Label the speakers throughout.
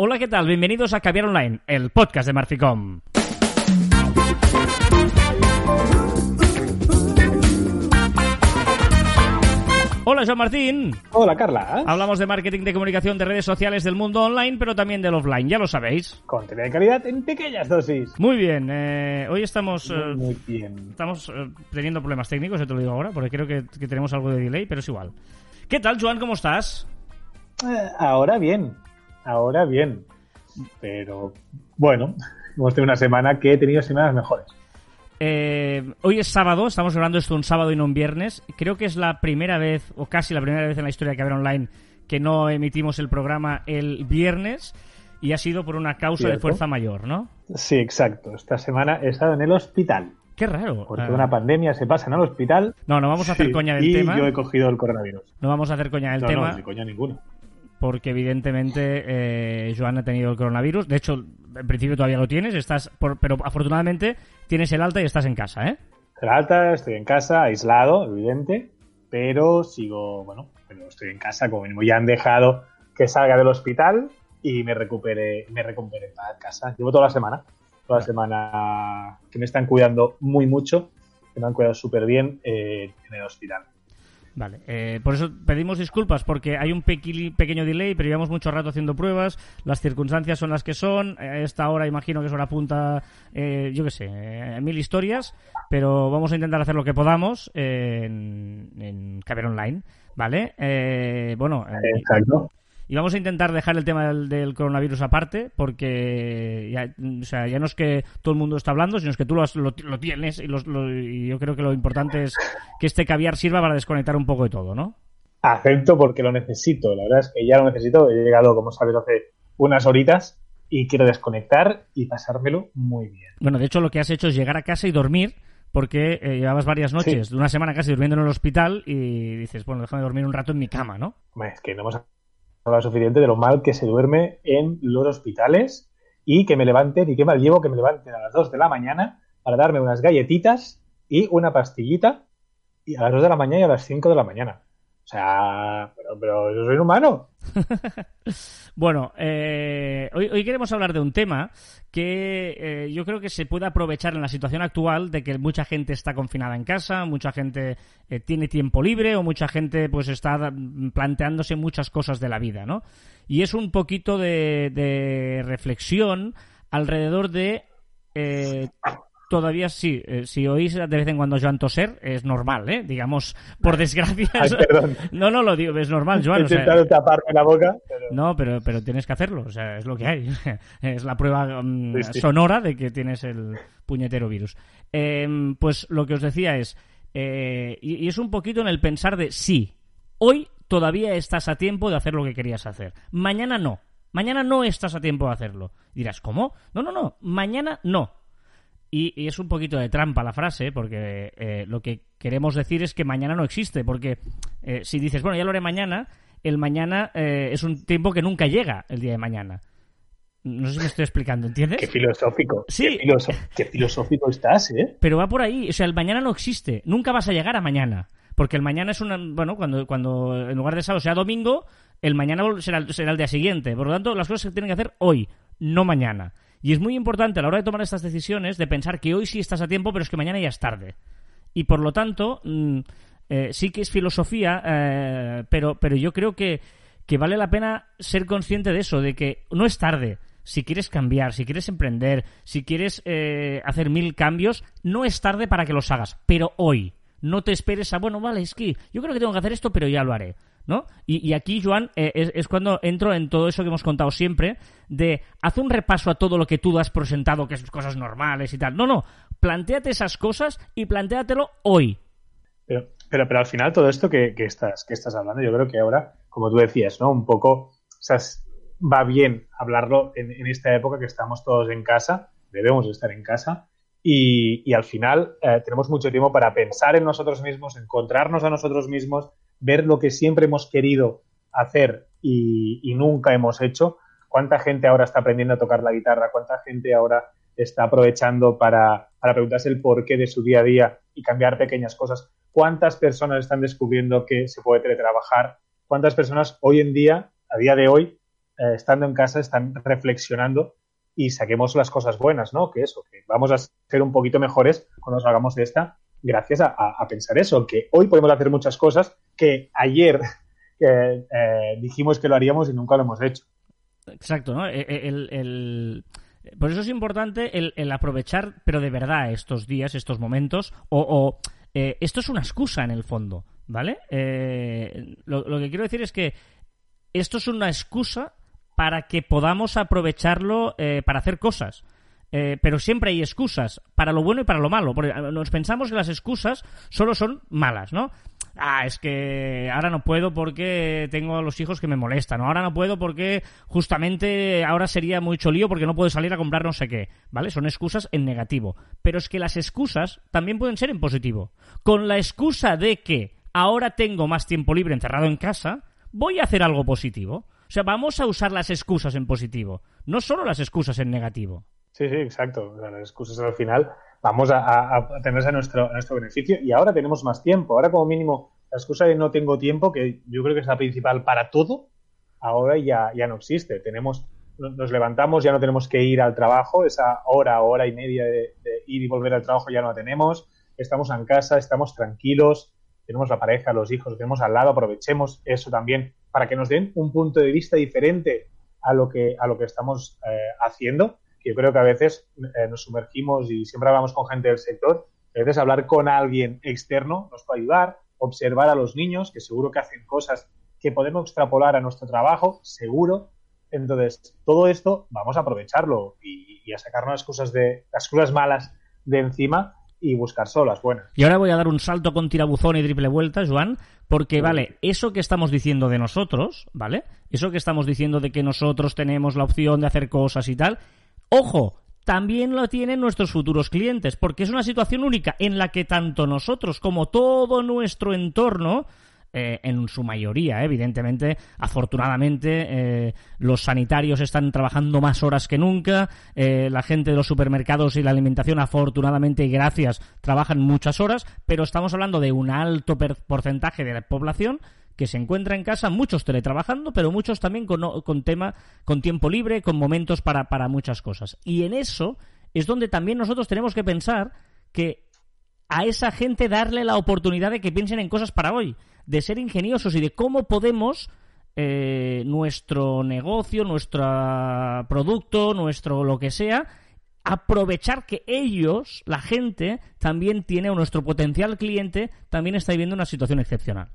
Speaker 1: Hola, ¿qué tal? Bienvenidos a Caviar Online, el podcast de Marficom. Hola, Joan Martín.
Speaker 2: Hola, Carla.
Speaker 1: Hablamos de marketing de comunicación de redes sociales del mundo online, pero también del offline, ya lo sabéis.
Speaker 2: Contenido de calidad en pequeñas dosis.
Speaker 1: Muy bien, eh, hoy estamos...
Speaker 2: Muy,
Speaker 1: eh,
Speaker 2: muy bien.
Speaker 1: Estamos eh, teniendo problemas técnicos, te lo digo ahora, porque creo que, que tenemos algo de delay, pero es igual. ¿Qué tal, Joan? ¿Cómo estás?
Speaker 2: Eh, ahora bien. Ahora bien. Pero bueno, hemos tenido una semana que he tenido semanas mejores.
Speaker 1: Eh, hoy es sábado, estamos grabando esto un sábado y no un viernes. Creo que es la primera vez, o casi la primera vez en la historia de Caber Online, que no emitimos el programa el viernes y ha sido por una causa de fuerza mayor, ¿no?
Speaker 2: Sí, exacto. Esta semana he estado en el hospital.
Speaker 1: Qué raro.
Speaker 2: Porque
Speaker 1: Ah,
Speaker 2: una pandemia se pasa en el hospital.
Speaker 1: no, no vamos a hacer
Speaker 2: Sí,
Speaker 1: coña del
Speaker 2: y
Speaker 1: tema.
Speaker 2: yo he cogido el coronavirus.
Speaker 1: No vamos a hacer coña del
Speaker 2: no,
Speaker 1: tema.
Speaker 2: no, ni coña ninguno.
Speaker 1: Porque evidentemente eh, Joan ha tenido el coronavirus. De hecho, en principio todavía lo tienes, estás por- pero afortunadamente tienes el alta y estás en casa, ¿eh?
Speaker 2: La alta, estoy en casa, aislado, evidente, pero sigo, bueno, pero estoy en casa, como mínimo ya han dejado que salga del hospital y me recupere, me recupere para casa. Llevo toda la semana, toda la semana que me están cuidando muy mucho, que me han cuidado súper bien eh, en el hospital.
Speaker 1: Vale, eh, por eso pedimos disculpas porque hay un pequeño delay, pero llevamos mucho rato haciendo pruebas, las circunstancias son las que son, esta hora imagino que es hora punta, eh, yo qué sé, eh, mil historias, pero vamos a intentar hacer lo que podamos en, en Caber Online, ¿vale? Eh, bueno, eh,
Speaker 2: Exacto.
Speaker 1: Y vamos a intentar dejar el tema del, del coronavirus aparte, porque ya, o sea, ya no es que todo el mundo está hablando, sino es que tú lo, has- lo- lo tienes y, los- lo- y yo creo que lo importante es que este caviar sirva para desconectar un poco de todo, ¿no?
Speaker 2: Acepto porque lo necesito, la verdad es que ya lo necesito. He llegado, como sabes, hace unas horitas y quiero desconectar y pasármelo muy bien.
Speaker 1: Bueno, de hecho lo que has hecho es llegar a casa y dormir, porque eh, llevabas varias noches,
Speaker 2: Sí.
Speaker 1: de una semana casi durmiendo en el hospital y dices, bueno, déjame dormir un rato en mi cama, ¿no?
Speaker 2: Es que no hemos hablado suficiente de lo mal que se duerme en los hospitales y que me levanten y qué mal llevo que me levanten a las 2 de la mañana para darme unas galletitas y una pastillita y a las 2 de la mañana y a las 5 de la mañana. O sea, pero, yo soy humano.
Speaker 1: Bueno, eh, hoy, queremos hablar de un tema que eh, yo creo que se puede aprovechar en la situación actual de que mucha gente está confinada en casa, mucha gente eh, tiene tiempo libre o mucha gente pues está planteándose muchas cosas de la vida, ¿no? Y es un poquito de, de reflexión alrededor de eh, todavía sí, eh, si oís de vez en cuando Joan toser, es normal, ¿eh? Digamos, por desgracia.
Speaker 2: Ay, perdón.
Speaker 1: No, no lo digo, es normal, Joan.
Speaker 2: He
Speaker 1: o sea-
Speaker 2: intentado taparme la boca, pero
Speaker 1: no, pero, pero tienes que hacerlo, o sea, es lo que hay. es la prueba mm,
Speaker 2: Sí, sí.
Speaker 1: sonora de que tienes el puñetero virus. Em, pues lo que os decía es, eh, y, y es un poquito en el pensar de sí, hoy todavía estás a tiempo de hacer lo que querías hacer. Mañana no. Mañana no estás a tiempo de hacerlo. Dirás, ¿cómo? No, no, no. Mañana no. Y, y es un poquito de trampa la frase, porque eh, lo que queremos decir es que mañana no existe, porque eh, si dices, bueno, ya lo haré mañana, el mañana eh, es un tiempo que nunca llega el día de mañana. No sé si me estoy explicando, ¿entiendes?
Speaker 2: qué filosófico.
Speaker 1: Sí.
Speaker 2: Qué, filoso- qué filosófico estás, ¿eh?
Speaker 1: Pero va por ahí, o sea, el mañana no existe, nunca vas a llegar a mañana, porque el mañana es una, bueno, cuando, cuando en lugar de sábado sea domingo, el mañana será, será el día siguiente, por lo tanto, las cosas se tienen que hacer hoy, no mañana. Y es muy importante a la hora de tomar estas decisiones de pensar que hoy sí estás a tiempo, pero es que mañana ya es tarde. Y por lo tanto, mm, eh, sí que es filosofía, eh, pero, pero yo creo que, que vale la pena ser consciente de eso, de que no es tarde. Si quieres cambiar, si quieres emprender, si quieres eh, hacer mil cambios, no es tarde para que los hagas, pero hoy. No te esperes a, bueno, vale, es que yo creo que tengo que hacer esto, pero ya lo haré. ¿No? Y, aquí, Joan, eh, es, es cuando entro en todo eso que hemos contado siempre, de haz un repaso a todo lo que tú has presentado, que es cosas normales y tal. No, no, plantéate esas cosas y plantéatelo hoy.
Speaker 2: Pero, pero, pero al final todo esto que, estás, que estás hablando, yo creo que ahora, como tú decías, ¿no? Un poco, o sea, va bien hablarlo en, en esta época que estamos todos en casa, debemos estar en casa, y, y al final eh, tenemos mucho tiempo para pensar en nosotros mismos, encontrarnos a nosotros mismos, ver lo que siempre hemos querido hacer y, nunca hemos hecho. ¿Cuánta gente ahora está aprendiendo a tocar la guitarra? ¿Cuánta gente ahora está aprovechando para, para preguntarse el porqué de su día a día y cambiar pequeñas cosas? ¿Cuántas personas están descubriendo que se puede teletrabajar? ¿Cuántas personas hoy en día, a día de hoy, eh, estando en casa, están reflexionando y saquemos las cosas buenas, ¿no? Que eso, que vamos a ser un poquito mejores cuando salgamos de esta, gracias a, pensar eso, que hoy podemos hacer muchas cosas que ayer eh, dijimos que lo haríamos y nunca lo hemos hecho.
Speaker 1: Exacto, ¿no? E, e, Por eso es importante el, aprovechar, pero de verdad, estos días, estos momentos, o, eh, esto es una excusa en el fondo, ¿vale? lo, que quiero decir es que esto es una excusa para que podamos aprovecharlo eh, para hacer cosas. Eh, pero siempre hay excusas, para lo bueno y para lo malo. Porque eh, nos pensamos que las excusas solo son malas, ¿no? Ah, es que ahora no puedo porque tengo a los hijos que me molestan. Ahora no puedo porque justamente ahora sería mucho lío porque no puedo salir a comprar no sé qué. ¿Vale? Son excusas en negativo. Pero es que las excusas también pueden ser en positivo. Con la excusa de que ahora tengo más tiempo libre encerrado en casa, voy a hacer algo positivo. O sea, vamos a usar las excusas en positivo, no solo las excusas en negativo.
Speaker 2: Sí, sí, exacto. Las excusas al final vamos a, a, tenerse a nuestro, nuestro beneficio y ahora tenemos más tiempo. Ahora como mínimo la excusa de no tengo tiempo, que yo creo que es la principal para todo, ahora ya, ya no existe. Tenemos, nos levantamos, ya no tenemos que ir al trabajo, esa hora, hora y media de, ir y volver al trabajo ya no la tenemos. Estamos en casa, estamos tranquilos, tenemos la pareja, los hijos, tenemos al lado, aprovechemos eso también para que nos den un punto de vista diferente a lo que, a lo que estamos eh, haciendo. Yo creo que a veces eh, nos sumergimos y siempre hablamos con gente del sector. A veces hablar con alguien externo nos puede ayudar, observar a los niños, que seguro que hacen cosas que podemos extrapolar a nuestro trabajo, seguro. Entonces, todo esto vamos a aprovecharlo y, y a sacarnos las cosas de las cosas malas de encima y buscar solas buenas.
Speaker 1: Y ahora voy a dar un salto con tirabuzón y triple vuelta, Joan, porque, vale, eso que estamos diciendo de nosotros, ¿vale? Eso que estamos diciendo de que nosotros tenemos la opción de hacer cosas y tal, ojo, también lo tienen nuestros futuros clientes, porque es una situación única en la que tanto nosotros como todo nuestro entorno eh, en su mayoría, evidentemente, afortunadamente, eh, los sanitarios están trabajando más horas que nunca, eh, la gente de los supermercados y la alimentación, afortunadamente y gracias, trabajan muchas horas, pero estamos hablando de un alto porcentaje de la población que se encuentra en casa, muchos teletrabajando, pero muchos también con, con tema, con tiempo libre, con momentos para, para muchas cosas. Y en eso es donde también nosotros tenemos que pensar que a esa gente darle la oportunidad de que piensen en cosas para hoy de ser ingeniosos y de cómo podemos eh, nuestro negocio, nuestro producto, nuestro lo que sea, aprovechar que ellos, la gente, también tiene, o nuestro potencial cliente, también está viviendo una situación excepcional.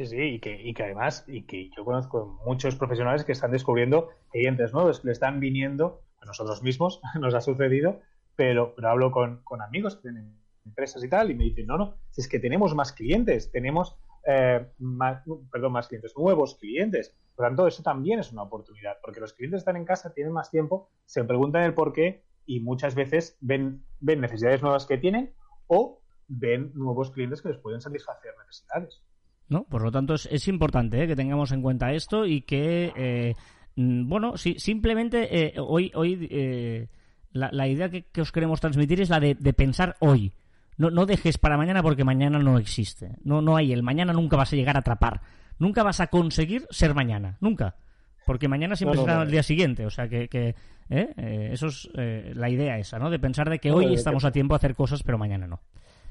Speaker 2: Sí, sí, y que, y que además, y que yo conozco muchos profesionales que están descubriendo clientes nuevos que le están viniendo, a nosotros mismos nos ha sucedido, pero, pero hablo con, con amigos que tienen empresas y tal, y me dicen, no, no, si es que tenemos más clientes, tenemos eh, más, perdón, más clientes, nuevos clientes. Por tanto, eso también es una oportunidad, porque los clientes están en casa, tienen más tiempo, se preguntan el por qué y muchas veces ven, ven necesidades nuevas que tienen o ven nuevos clientes que les pueden satisfacer necesidades.
Speaker 1: ¿No? Por lo tanto, es, importante ¿eh? que tengamos en cuenta esto y que, eh, mm, bueno, si, simplemente hoy, hoy la, idea que, os queremos transmitir es la de pensar hoy. No, no dejes para mañana porque mañana no existe. No, no hay el mañana nunca vas a llegar a atrapar. Nunca vas a conseguir ser mañana. Nunca. Porque mañana siempre será el día siguiente. O sea que, que ¿eh? Eh, eso es eh, la idea esa, ¿no? De pensar de que hoy estamos a tiempo de hacer cosas, pero mañana no.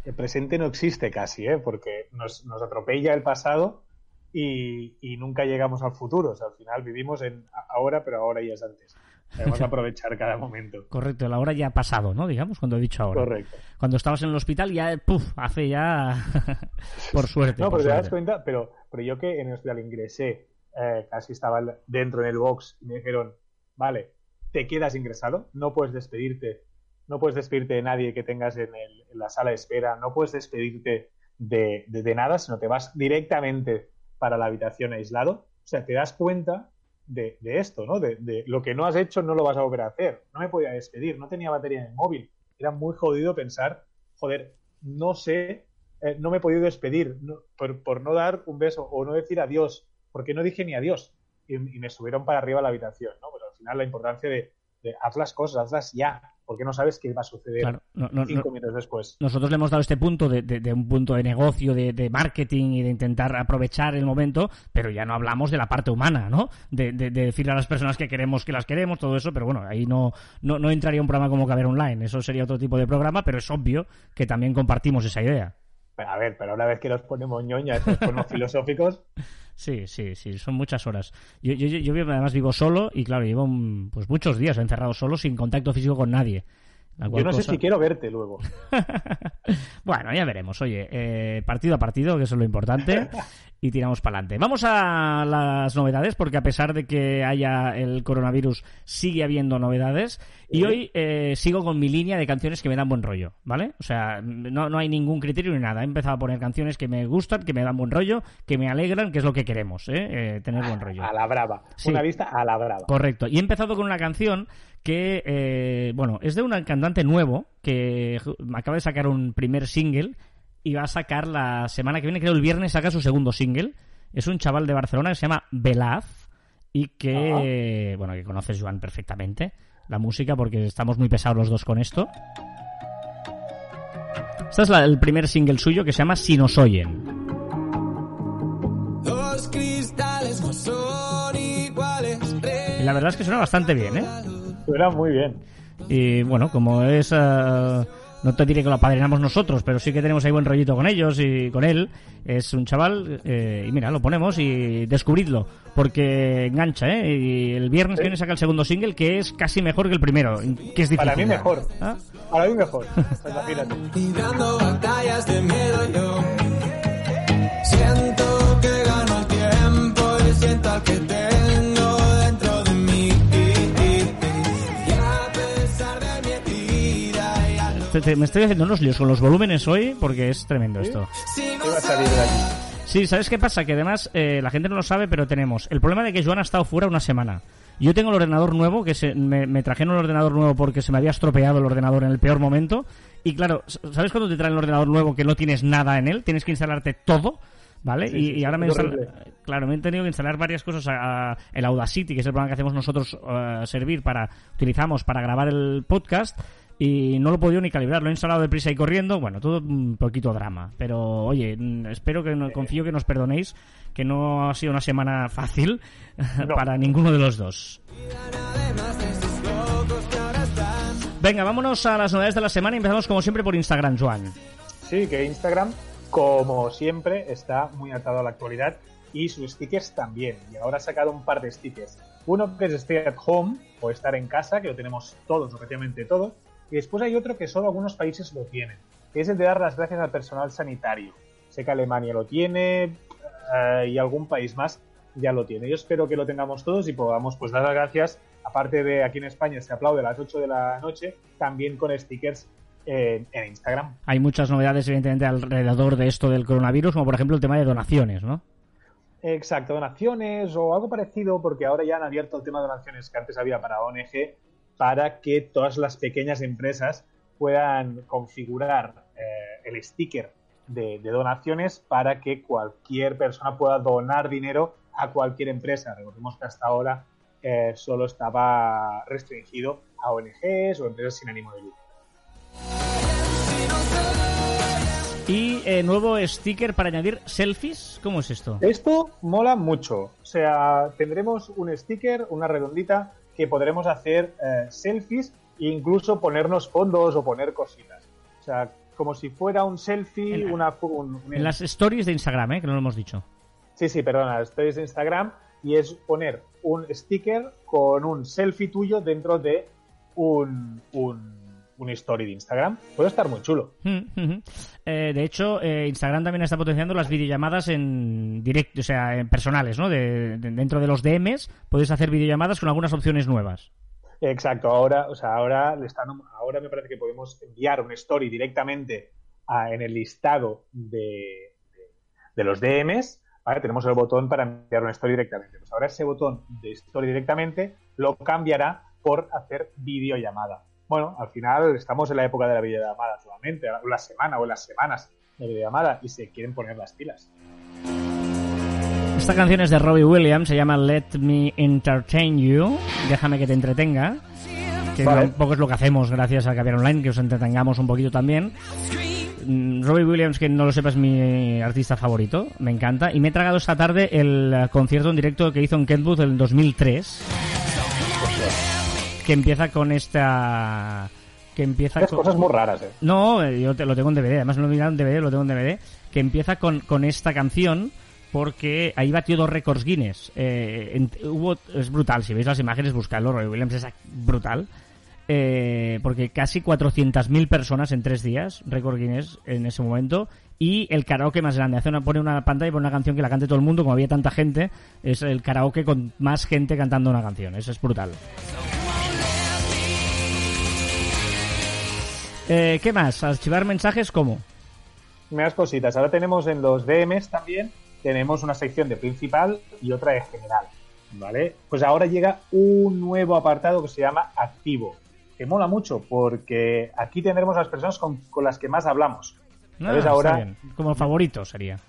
Speaker 2: El presente no existe casi, ¿eh? Porque nos, nos atropella el pasado y, y, nunca llegamos al futuro. O sea, al final vivimos en ahora, pero ahora ya es antes. Debemos aprovechar cada momento.
Speaker 1: Correcto, la hora ya ha pasado, ¿no? Digamos, cuando he dicho ahora.
Speaker 2: Correcto.
Speaker 1: Cuando estabas en el hospital ya, puf, hace ya... por suerte.
Speaker 2: No,
Speaker 1: pero
Speaker 2: te das cuenta, pero, pero yo que en el hospital ingresé, eh, casi estaba dentro en el box y me dijeron, vale, te quedas ingresado, no puedes despedirte, no puedes despedirte de nadie que tengas en, la sala de espera, no puedes despedirte de, nada, sino te vas directamente para la habitación aislado. O sea, te das cuenta de, esto, ¿no? De, lo que no has hecho no lo vas a volver a hacer. No me podía despedir, no tenía batería en el móvil. Era muy jodido pensar, joder, no sé, eh, no me he podido despedir por, no dar un beso o no decir adiós, porque no dije ni adiós. Y, me subieron para arriba a la habitación, ¿no? Pero al final la importancia de de haz las cosas, hazlas ya, porque no sabes qué va a suceder
Speaker 1: Claro, no- no-
Speaker 2: cinco
Speaker 1: no-
Speaker 2: minutos después.
Speaker 1: nosotros le hemos dado este punto de, de- de un punto de negocio, de, de marketing y de intentar aprovechar el momento, pero ya no hablamos de la parte humana, ¿no? De, de- de decirle a las personas que queremos que las queremos, todo eso, pero bueno, ahí no, no, no entraría un programa como Caber Online, eso sería otro tipo de programa, pero es obvio que también compartimos esa idea.
Speaker 2: A ver, pero una vez que nos ponemos ñoñas, nos ponemos filosóficos,
Speaker 1: Sí, sí, sí, son muchas horas. Yo, yo, yo, además vivo solo y claro, llevo pues muchos días encerrado solo sin contacto físico con nadie.
Speaker 2: Yo no sé si quiero verte luego.
Speaker 1: Bueno, ya veremos. Oye, eh, partido a partido, que eso es lo importante, y tiramos para adelante. Vamos a las novedades, porque a pesar de que haya el coronavirus, sigue habiendo novedades. Y hoy eh, sigo con mi línea de canciones que me dan buen rollo, ¿vale? O sea, no, no hay ningún criterio ni nada. He empezado a poner canciones que me gustan, que me dan buen rollo, que me alegran, que es lo que queremos, ¿eh? Eh, tener buen rollo.
Speaker 2: A la brava.
Speaker 1: Sí.
Speaker 2: Una vista a la brava.
Speaker 1: Correcto. Y he empezado con una canción que, eh, bueno, es de un cantante nuevo que acaba de sacar un primer single y va a sacar la semana que viene, creo el viernes, saca su segundo single. Es un chaval de Barcelona que se llama Belaz y que, bueno, que conoces, Joan, perfectamente la música porque estamos muy pesados los dos con esto. Este es la- el primer single suyo que se llama Si nos oyen.
Speaker 3: Los cristales no son iguales.
Speaker 1: Y la verdad es que suena bastante bien, ¿eh?
Speaker 2: Suena muy bien.
Speaker 1: Y bueno, como es. eh, no te diré que lo apadrinamos nosotros, pero sí que tenemos ahí buen rollito con ellos y con él. Es un chaval, eh, y mira, lo ponemos y descubridlo, porque engancha, ¿eh? Y el viernes
Speaker 2: Sí.
Speaker 1: viene saca el segundo single, que es casi mejor que el primero, que es difícil.
Speaker 2: Para mí mejor.
Speaker 1: ¿Ah?
Speaker 2: Para mí mejor. Imagínate.
Speaker 3: Librando batallas de miedo yo. Siento que gano el tiempo y siento que tengo
Speaker 1: Te- te- me estoy haciendo unos líos con los volúmenes hoy, porque es tremendo esto.
Speaker 3: Si no
Speaker 2: ¿Qué va a salir de aquí?
Speaker 1: Sí, ¿sabes qué pasa? Que además eh, la gente no lo sabe, pero tenemos el problema de que Joan ha estado fuera una semana. Yo tengo el ordenador nuevo, que se, me, me trajeron el ordenador nuevo porque se me había estropeado el ordenador en el peor momento. Y claro, ¿sabes cuando te traen el ordenador nuevo que no tienes nada en él? Tienes que instalarte todo, ¿vale?
Speaker 2: Sí,
Speaker 1: y, y ahora me. Claro, me he tenido que instalar varias cosas a, a- el Audacity, que es el programa que hacemos nosotros eh, servir para, utilizamos para grabar el podcast. Y no lo he podido ni calibrar, lo he instalado deprisa y corriendo. Bueno, todo un poquito drama. Pero oye, mm, espero que, no- confío que nos perdonéis, que no ha sido una semana fácil
Speaker 2: No.
Speaker 1: para ninguno de los dos. Venga, vámonos a las novedades de la semana y empezamos como siempre por Instagram, Joan.
Speaker 2: Sí, que Instagram, como siempre, está muy atado a la actualidad y sus stickers también. Y ahora ha sacado un par de stickers. Uno que es Stay at Home o estar en casa, que lo tenemos todos, objetivamente todos. Y después hay otro que solo algunos países lo tienen, que es el de dar las gracias al personal sanitario. Sé que Alemania lo tiene eh, y algún país más ya lo tiene. Yo espero que lo tengamos todos y podamos pues dar las gracias. Aparte de aquí en España se aplaude a las 8 de la noche, también con stickers en- en Instagram.
Speaker 1: Hay muchas novedades, evidentemente, alrededor de esto del coronavirus, como por ejemplo el tema de donaciones, ¿no?
Speaker 2: Exacto, donaciones o algo parecido, porque ahora ya han abierto el tema de donaciones que antes había para ONG, para que todas las pequeñas empresas puedan configurar eh, el sticker de, de donaciones para que cualquier persona pueda donar dinero a cualquier empresa. Recordemos que hasta ahora eh, solo estaba restringido a ONGs o empresas sin ánimo de lucro.
Speaker 1: Y eh, nuevo sticker para añadir selfies. ¿Cómo es esto?
Speaker 2: Esto mola mucho. O sea, tendremos un sticker, una redondita, que podremos hacer eh, selfies e incluso ponernos fondos o poner cositas. O sea, como si fuera un selfie,
Speaker 1: En
Speaker 2: una... un- un-
Speaker 1: En las stories de Instagram, ¿eh? Que no lo hemos dicho.
Speaker 2: Sí, sí, perdona, estoy de Instagram y es poner un sticker con un selfie tuyo dentro de un, un, un story de Instagram. Puede estar muy chulo.
Speaker 1: Mm, mhm. Eh, de hecho, eh, Instagram también está potenciando las videollamadas en directo, o sea, en personales, ¿no? De, de- dentro de los DMs puedes hacer videollamadas con algunas opciones nuevas.
Speaker 2: Exacto, ahora, o sea, ahora le están, ahora me parece que podemos enviar un story directamente a- en el listado de, de- los DMs. ¿vale? Tenemos el botón para enviar una story directamente. Pues ahora ese botón de story directamente lo cambiará por hacer videollamada. Bueno, al final estamos en la época de la videollamada solamente, o la semana o las semanas de videollamada y se quieren poner las pilas.
Speaker 1: Esta canción es de Robbie Williams, se llama Let Me Entertain You, déjame que te entretenga. que
Speaker 2: Vale.
Speaker 1: un poco es lo que hacemos gracias a Caviar Online, que os entretengamos un poquito también. Mm, Robbie Williams, que no lo sepas, es mi artista favorito, me encanta. Y me he tragado esta tarde el eh, concierto en directo que hizo en Kentwood en 2003, que empieza con esta... que empieza con...
Speaker 2: cosas muy raras, eh.
Speaker 1: No, yo te, lo tengo en DVD, además no lo he en DVD, lo tengo en DVD, que empieza con, con esta canción porque ahí batió dos récords Guinness. Eh, en- hubo, es brutal, si veis las imágenes, buscadlo, Roy Williams es brutal. Eh, porque casi 400.000 personas en tres días, récord Guinness en ese momento, y el karaoke más grande. Hace una, pone una pantalla y pone una canción que la cante todo el mundo, como había tanta gente, es el karaoke con más gente cantando una canción. Eso es brutal. Eh, ¿Qué más? ¿Archivar mensajes cómo?
Speaker 2: Más cositas. Ahora tenemos en los DMs también, tenemos una sección de principal y otra de general. ¿Vale? Pues ahora llega un nuevo apartado que se llama activo. Que mola mucho porque aquí tendremos las personas con, con las que más hablamos. ¿Sabes?
Speaker 1: Ah, está
Speaker 2: ahora.
Speaker 1: Como favorito sería.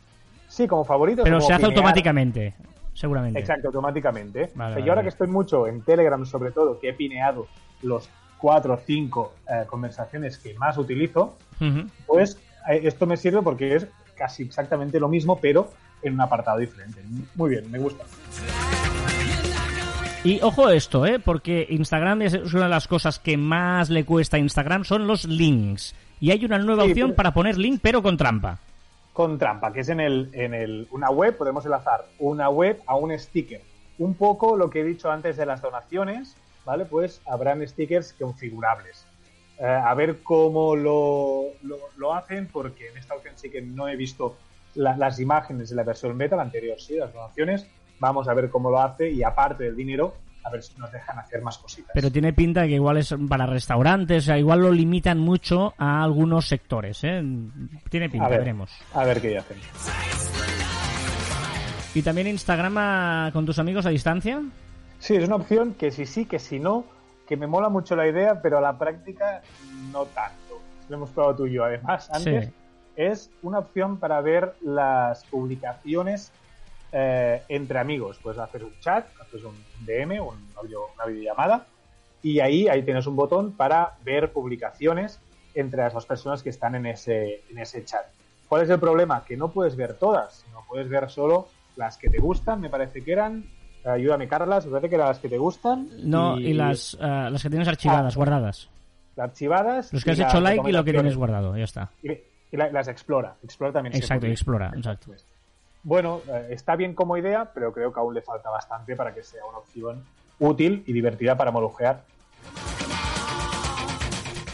Speaker 2: sí, como favoritos.
Speaker 1: Pero
Speaker 2: como
Speaker 1: se hace
Speaker 2: pinear.
Speaker 1: automáticamente, seguramente.
Speaker 2: Exacto, automáticamente.
Speaker 1: Vale,
Speaker 2: O sea,
Speaker 1: vale,
Speaker 2: yo ahora
Speaker 1: vale.
Speaker 2: que estoy mucho en Telegram, sobre todo, que he pineado los cuatro o cinco eh, conversaciones que más utilizo, pues eh, esto me sirve porque es casi exactamente lo mismo, pero en un apartado diferente. Muy bien, me gusta.
Speaker 1: Y ojo a esto, ¿eh? Porque Instagram es una de las cosas que más le cuesta a Instagram, son los links. Y hay una nueva
Speaker 2: Sí,
Speaker 1: opción
Speaker 2: pero-
Speaker 1: para poner link, pero con trampa.
Speaker 2: Con trampa, que es en, el, en el, una web, podemos enlazar una web a un sticker. Un poco lo que he dicho antes de las donaciones, ¿vale? Pues habrán stickers configurables. Eh, a ver cómo lo, lo, lo hacen, porque en esta opción sí que no he visto la- las imágenes de la versión beta, la anterior sí, las donaciones. Vamos a ver cómo lo hace y aparte del dinero, a ver si nos dejan hacer más cositas.
Speaker 1: Pero tiene pinta de que igual es para restaurantes, o sea, igual lo limitan mucho a algunos sectores, ¿eh? Tiene pinta,
Speaker 2: a ver,
Speaker 1: veremos.
Speaker 2: A ver qué hacen.
Speaker 1: ¿Y también Instagram a- con tus amigos a distancia?
Speaker 2: Sí, es una opción que si sí, que si no, que me mola mucho la idea, pero a la práctica no tanto. Lo hemos probado tú y yo, además, antes.
Speaker 1: Sí.
Speaker 2: Es una opción para ver las publicaciones eh, entre amigos. Pues haces un chat, haces un DM, un una videollamada, y ahí, ahí tienes un botón para ver publicaciones entre las dos personas que están en ese, en ese chat. ¿Cuál es el problema? Que no puedes ver todas, no puedes ver solo las que te gustan, me parece que eran. Ayúdame, Carlas, me parece que eran las que te gustan.
Speaker 1: No, y, las, ah, las que tienes archivadas,
Speaker 2: Ah.
Speaker 1: guardadas.
Speaker 2: las archivadas.
Speaker 1: Los que has hecho like y lo que tienes guardado, ya está.
Speaker 2: Y, y la- las explora. Explora también.
Speaker 1: Exacto, explora, exacto.
Speaker 2: Bueno, eh, está bien como idea, pero creo que aún le falta bastante para que sea una opción útil y divertida para molojear.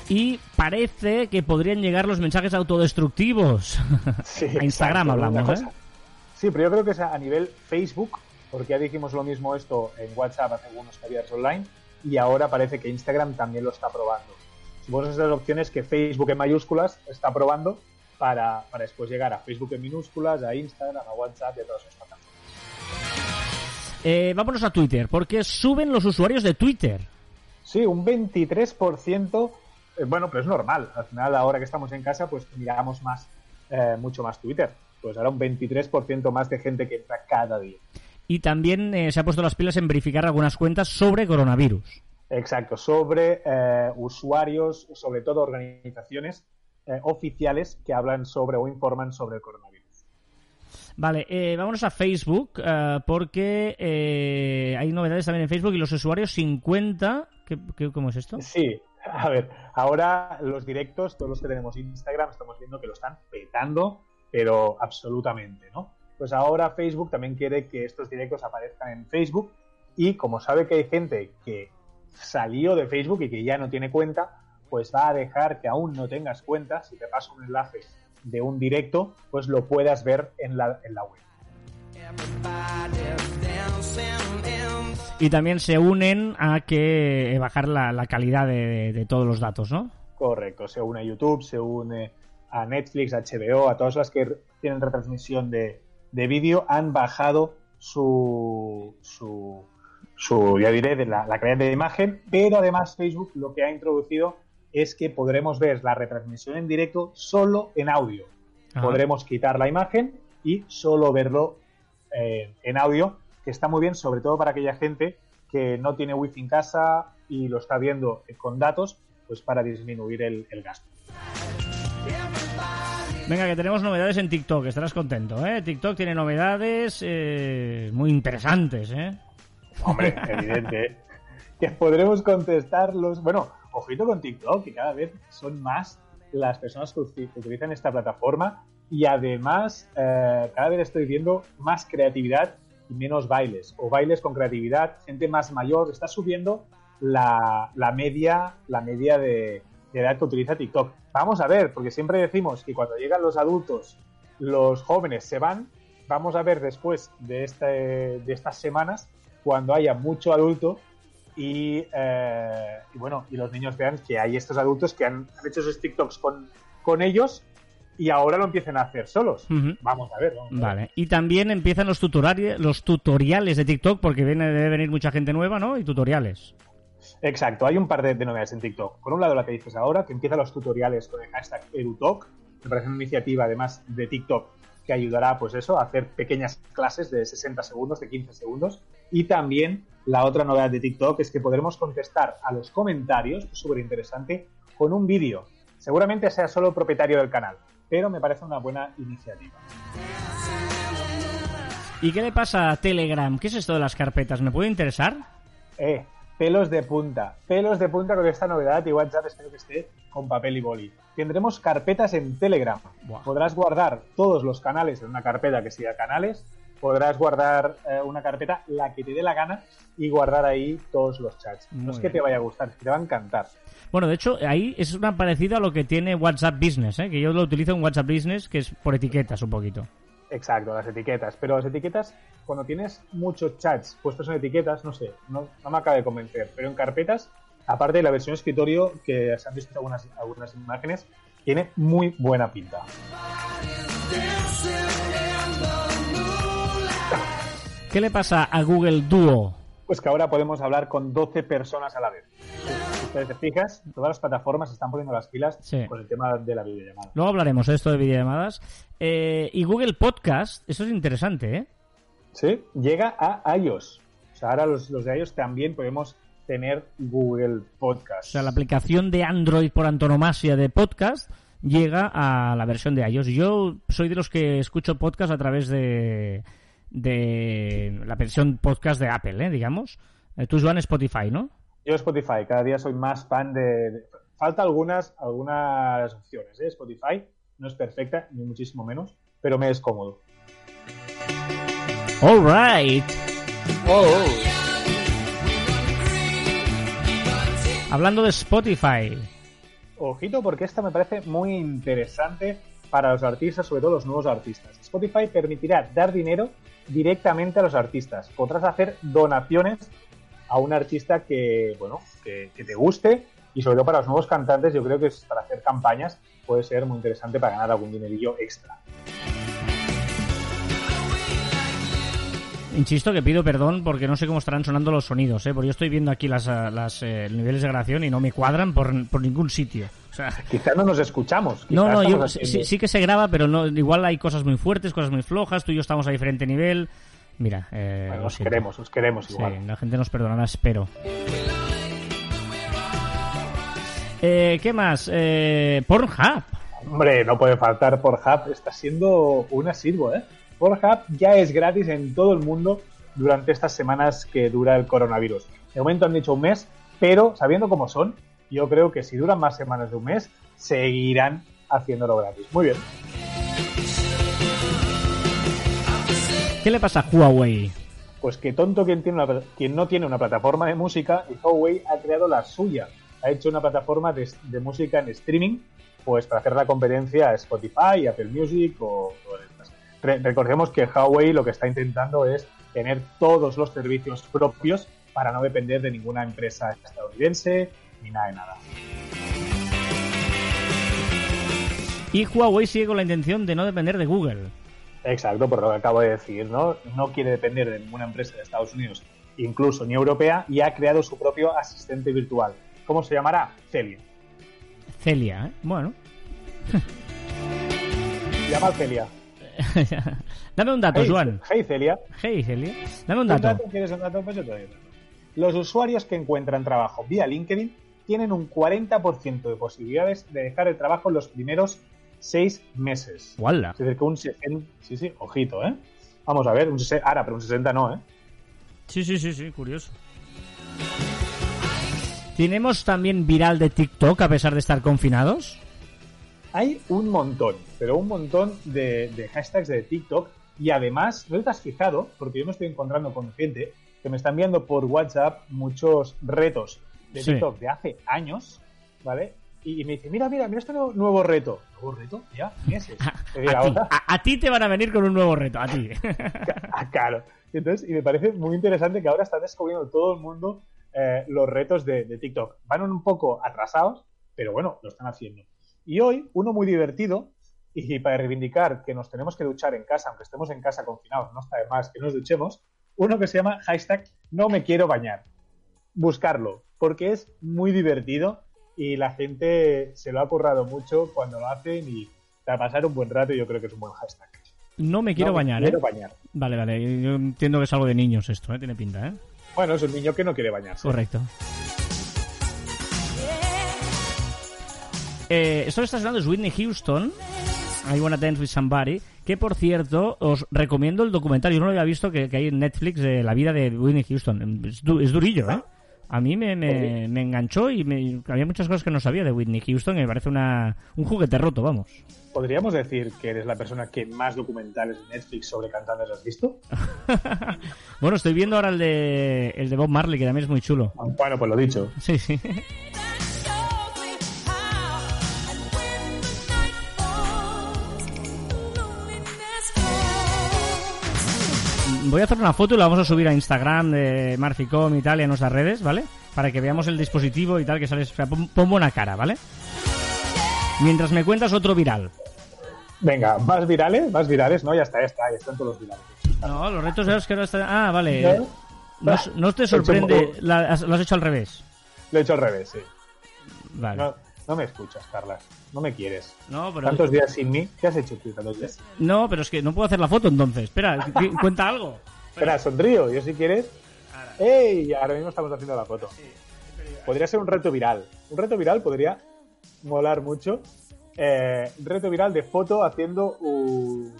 Speaker 1: Y parece que podrían llegar los mensajes autodestructivos.
Speaker 2: Sí,
Speaker 1: a Instagram
Speaker 2: exacto,
Speaker 1: hablamos, ¿eh?
Speaker 2: Sí, pero yo creo que es a nivel Facebook, porque ya dijimos lo mismo esto en WhatsApp hace algunos caviares online, y ahora parece que Instagram también lo está probando. Supongo que esas opciones que Facebook en mayúsculas está probando para, para después llegar a Facebook en minúsculas, a Instagram, a WhatsApp y a todas sus plataformas.
Speaker 1: Eh, vámonos a Twitter, porque suben los usuarios de Twitter.
Speaker 2: Sí, un 23%, eh, bueno, pero es normal. Al final, ahora que estamos en casa, pues miramos más, eh, mucho más Twitter. Pues ahora un 23% más de gente que entra cada día.
Speaker 1: Y también eh, se ha puesto las pilas en verificar algunas cuentas sobre coronavirus.
Speaker 2: Exacto, sobre eh, usuarios, sobre todo organizaciones eh, oficiales que hablan sobre o informan sobre el coronavirus.
Speaker 1: Vale, eh, vámonos a Facebook, eh, porque eh, hay novedades también en Facebook y los usuarios 50... ¿Qué, qué- cómo es esto?
Speaker 2: Sí, a ver, ahora los directos, todos los que tenemos Instagram, estamos viendo que lo están petando, pero absolutamente, ¿no? Pues ahora Facebook también quiere que estos directos aparezcan en Facebook y como sabe que hay gente que salió de Facebook y que ya no tiene cuenta, pues va a dejar que aún no tengas cuenta, si te paso un enlace de un directo, pues lo puedas ver en la, en la web.
Speaker 1: Y también se unen a que eh, bajar la, la calidad de, de todos los datos, ¿no?
Speaker 2: Correcto, se une a YouTube, se une a Netflix, a HBO, a todas las que tienen retransmisión de, de vídeo, han bajado su, su, su ya diré, de la, la calidad de imagen, pero además Facebook lo que ha introducido es que podremos ver la retransmisión en directo solo en audio.
Speaker 1: Ajá.
Speaker 2: Podremos quitar la imagen y solo verlo eh, en audio, que está muy bien, sobre todo para aquella gente que no tiene wifi en casa y lo está viendo con datos, pues para disminuir el, el gasto.
Speaker 1: Venga, que tenemos novedades en TikTok, estarás contento, ¿eh? TikTok tiene novedades eh, muy interesantes, ¿eh?
Speaker 2: Hombre, evidente. que podremos contestar los... Bueno, ojito con TikTok, que cada vez son más las personas que utilizan esta plataforma y además eh, cada vez estoy viendo más creatividad y menos bailes, o bailes con creatividad, gente más mayor, está subiendo la, la media, la media de, de edad que utiliza TikTok. Vamos a ver, porque siempre decimos que cuando llegan los adultos, los jóvenes se van, vamos a ver después de, este, de estas semanas, cuando haya mucho adulto y, eh, y bueno, y los niños vean que hay estos adultos que han, han hecho esos TikToks con, con ellos y ahora lo empiecen a hacer solos. Vamos a ver. vamos a ver.
Speaker 1: Vale. Y también empiezan los tutoriales, los tutoriales de TikTok, porque viene, debe venir mucha gente nueva, ¿no? Y tutoriales.
Speaker 2: Exacto, hay un par de, de novedades en TikTok. Por un lado, la que dices ahora, que empiezan los tutoriales con el hashtag EduTalk. Me parece una iniciativa, además, de TikTok que ayudará, pues eso, a hacer pequeñas clases de 60 segundos, de 15 segundos. Y también la otra novedad de TikTok es que podremos contestar a los comentarios, que es súper interesante, con un vídeo. Seguramente sea solo propietario del canal, pero me parece una buena iniciativa.
Speaker 1: ¿Y qué le pasa a Telegram? ¿Qué es esto de las carpetas? ¿Me puede interesar?
Speaker 2: Eh, pelos de punta. Pelos de punta con esta novedad y WhatsApp espero que esté con papel y boli. Tendremos carpetas en Telegram. Podrás guardar todos los canales en una carpeta que siga canales. Podrás guardar eh, una carpeta la que te dé la gana y guardar ahí todos los chats.
Speaker 1: Muy
Speaker 2: no es que te vaya a gustar, es que te va a encantar.
Speaker 1: Bueno, de hecho, ahí es una parecida a lo que tiene WhatsApp Business, ¿eh? que yo lo utilizo en WhatsApp Business, que es por etiquetas un poquito.
Speaker 2: Exacto, las etiquetas. Pero las etiquetas, cuando tienes muchos chats puestos en etiquetas, no sé, no, no me acaba de convencer. Pero en carpetas, aparte de la versión escritorio, que se han visto algunas, algunas imágenes, tiene muy buena pinta.
Speaker 1: ¿Qué le pasa a Google Duo?
Speaker 2: Pues que ahora podemos hablar con 12 personas a la vez. Si te fijas, todas las plataformas están poniendo las pilas
Speaker 1: Sí.
Speaker 2: con el tema de la videollamada.
Speaker 1: Luego hablaremos de esto de videollamadas. Eh, y Google Podcast, eso es interesante, ¿eh?
Speaker 2: Sí, llega a iOS. O sea, ahora los, los de iOS también podemos tener Google Podcast.
Speaker 1: O sea, la aplicación de Android por antonomasia de podcast llega a la versión de iOS. Yo soy de los que escucho podcast a través de, de la versión podcast de Apple, ¿eh? digamos. Eh, Tú, Joan, Spotify, ¿no?
Speaker 2: Yo Spotify, cada día soy más fan de... de- Falta algunas, algunas opciones, ¿eh? Spotify no es perfecta, ni muchísimo menos, pero me es cómodo.
Speaker 1: All right. Hablando de Spotify.
Speaker 2: Ojito, porque esta me parece muy interesante para los artistas, sobre todo los nuevos artistas. Spotify permitirá dar dinero directamente a los artistas. Podrás hacer donaciones a un artista que, bueno, que, que te guste y sobre todo para los nuevos cantantes yo creo que es para hacer campañas puede ser muy interesante para ganar algún dinerillo extra.
Speaker 1: Insisto que pido perdón porque no sé cómo estarán sonando los sonidos, ¿eh? porque yo estoy viendo aquí las, ah, las eh, niveles de grabación y no me cuadran por, por ningún sitio. O sea,
Speaker 2: Quizás no nos escuchamos.
Speaker 1: no, no, yo, sí, sí que se graba, pero no, igual hay cosas muy fuertes, cosas muy flojas, tú y yo estamos a diferente nivel. Mira, eh,
Speaker 2: Bueno, os queremos, os queremos
Speaker 1: Sí,
Speaker 2: igual.
Speaker 1: la gente nos perdonará, espero. Eh, ¿Qué más? Eh, Pornhub.
Speaker 2: Hombre, no puede faltar Pornhub. Está siendo un asiduo, ¿eh? Pornhub ya es gratis en todo el mundo durante estas semanas que dura el coronavirus. De momento han dicho un mes, pero sabiendo cómo son, yo creo que si duran más semanas de un mes, seguirán haciéndolo gratis. Muy bien.
Speaker 1: ¿Qué le pasa a Huawei?
Speaker 2: Pues que tonto quien, tiene una- quien no tiene una plataforma de música y Huawei ha creado la suya. Ha hecho una plataforma de, de música en streaming pues para hacer la competencia a Spotify, Apple Music o estas. Re- recordemos que Huawei lo que está intentando es tener todos los servicios propios para no depender de ninguna empresa estadounidense ni nada de nada.
Speaker 1: Y Huawei sigue con la intención de no depender de Google.
Speaker 2: Exacto, por lo que acabo de decir, ¿no? No quiere depender de ninguna empresa de Estados Unidos, incluso ni europea, y ha creado su propio asistente virtual. ¿Cómo se llamará? Celia.
Speaker 1: Celia, ¿eh? Bueno.
Speaker 2: Llama a Celia.
Speaker 1: Dame un dato,
Speaker 2: Hey,
Speaker 1: Joan.
Speaker 2: hey, Celia.
Speaker 1: Hey, Celia. Dame un
Speaker 2: ¿Un
Speaker 1: dato.
Speaker 2: dato? ¿Quieres un dato? Pues yo te doy un dato. los usuarios que encuentran trabajo vía LinkedIn tienen un 40% de posibilidades de dejar el trabajo en los primeros seis meses.
Speaker 1: ¡Wala!
Speaker 2: Es decir, que un 60... Sí, sí, ojito, ¿eh? Vamos a ver, un 60... Ahora, pero un 60 no, ¿eh?
Speaker 1: Sí, sí, sí, sí, curioso. ¿Tenemos también viral de TikTok a pesar de estar confinados?
Speaker 2: Hay un montón, pero un montón de, de hashtags de TikTok y además, ¿no te has fijado? Porque yo me estoy encontrando con gente que me está enviando por WhatsApp muchos retos de
Speaker 1: Sí.
Speaker 2: TikTok de hace años, ¿vale? Y, me dice, mira, mira, mira este nuevo, nuevo reto. ¿Nuevo reto? Ya, meses.
Speaker 1: A ti,
Speaker 2: ahora-
Speaker 1: a, a ti te van a venir con un nuevo reto, a ti.
Speaker 2: Ah, claro. Y Entonces, y me parece muy interesante que ahora está descubriendo todo el mundo eh, los retos de, de TikTok. Van un poco atrasados, pero bueno, lo están haciendo. Y hoy, uno muy divertido, y para reivindicar que nos tenemos que duchar en casa, aunque estemos en casa confinados, no está de más que nos duchemos, uno que se llama hashtag no me quiero bañar. Buscarlo, porque es muy divertido y la gente se lo ha currado mucho cuando lo hacen y para pasar un buen rato yo creo que es un buen hashtag.
Speaker 1: No me quiero
Speaker 2: No me
Speaker 1: bañar,
Speaker 2: quiero
Speaker 1: ¿eh?
Speaker 2: bañar.
Speaker 1: Vale, vale. Yo entiendo que es algo de niños esto, ¿eh? Tiene pinta, ¿eh?
Speaker 2: Bueno, es un niño que no quiere bañarse.
Speaker 1: Correcto. Eh, esto que estás hablando es Whitney Houston. I Wanna Dance with Somebody. Que por cierto, os recomiendo el documental. Yo no lo había visto que, que hay en Netflix de la vida de Whitney Houston. Es, du- es durillo, ¿eh? A mí me, me, me enganchó y me- había muchas cosas que no sabía de Whitney Houston y me parece una, un juguete roto, vamos.
Speaker 2: ¿Podríamos decir que eres la persona que más documentales de Netflix sobre cantantes has visto?
Speaker 1: bueno, estoy viendo ahora el de, el de Bob Marley, que también es muy chulo.
Speaker 2: Bueno, pues lo dicho.
Speaker 1: Sí, sí. Voy a hacer una foto y la vamos a subir a Instagram de Marficom y tal y a nuestras redes, ¿vale? Para que veamos el dispositivo y tal que sales. o sea, pon, buena cara, ¿vale? Mientras me cuentas otro viral.
Speaker 2: Venga, más virales, más virales, no, ya está, ya está, ya están todos los virales.
Speaker 1: No, los retos esos que ahora están... Ah, vale.
Speaker 2: ¿No?
Speaker 1: No, no te sorprende... la- lo has hecho al revés.
Speaker 2: Lo he hecho al revés, sí.
Speaker 1: Vale.
Speaker 2: No, no me escuchas, Carlas. No me quieres.
Speaker 1: No, pero...
Speaker 2: Tantos días sin mí. ¿Qué has hecho tú tantos días?
Speaker 1: No, pero es que no puedo hacer la foto entonces. Espera, cu- cuenta algo.
Speaker 2: Espera, sonrío. Yo si quieres... ¡Ey! Ahora mismo estamos haciendo la foto. Podría ser un reto viral. Un reto viral podría molar mucho. Eh, reto viral de foto haciendo un,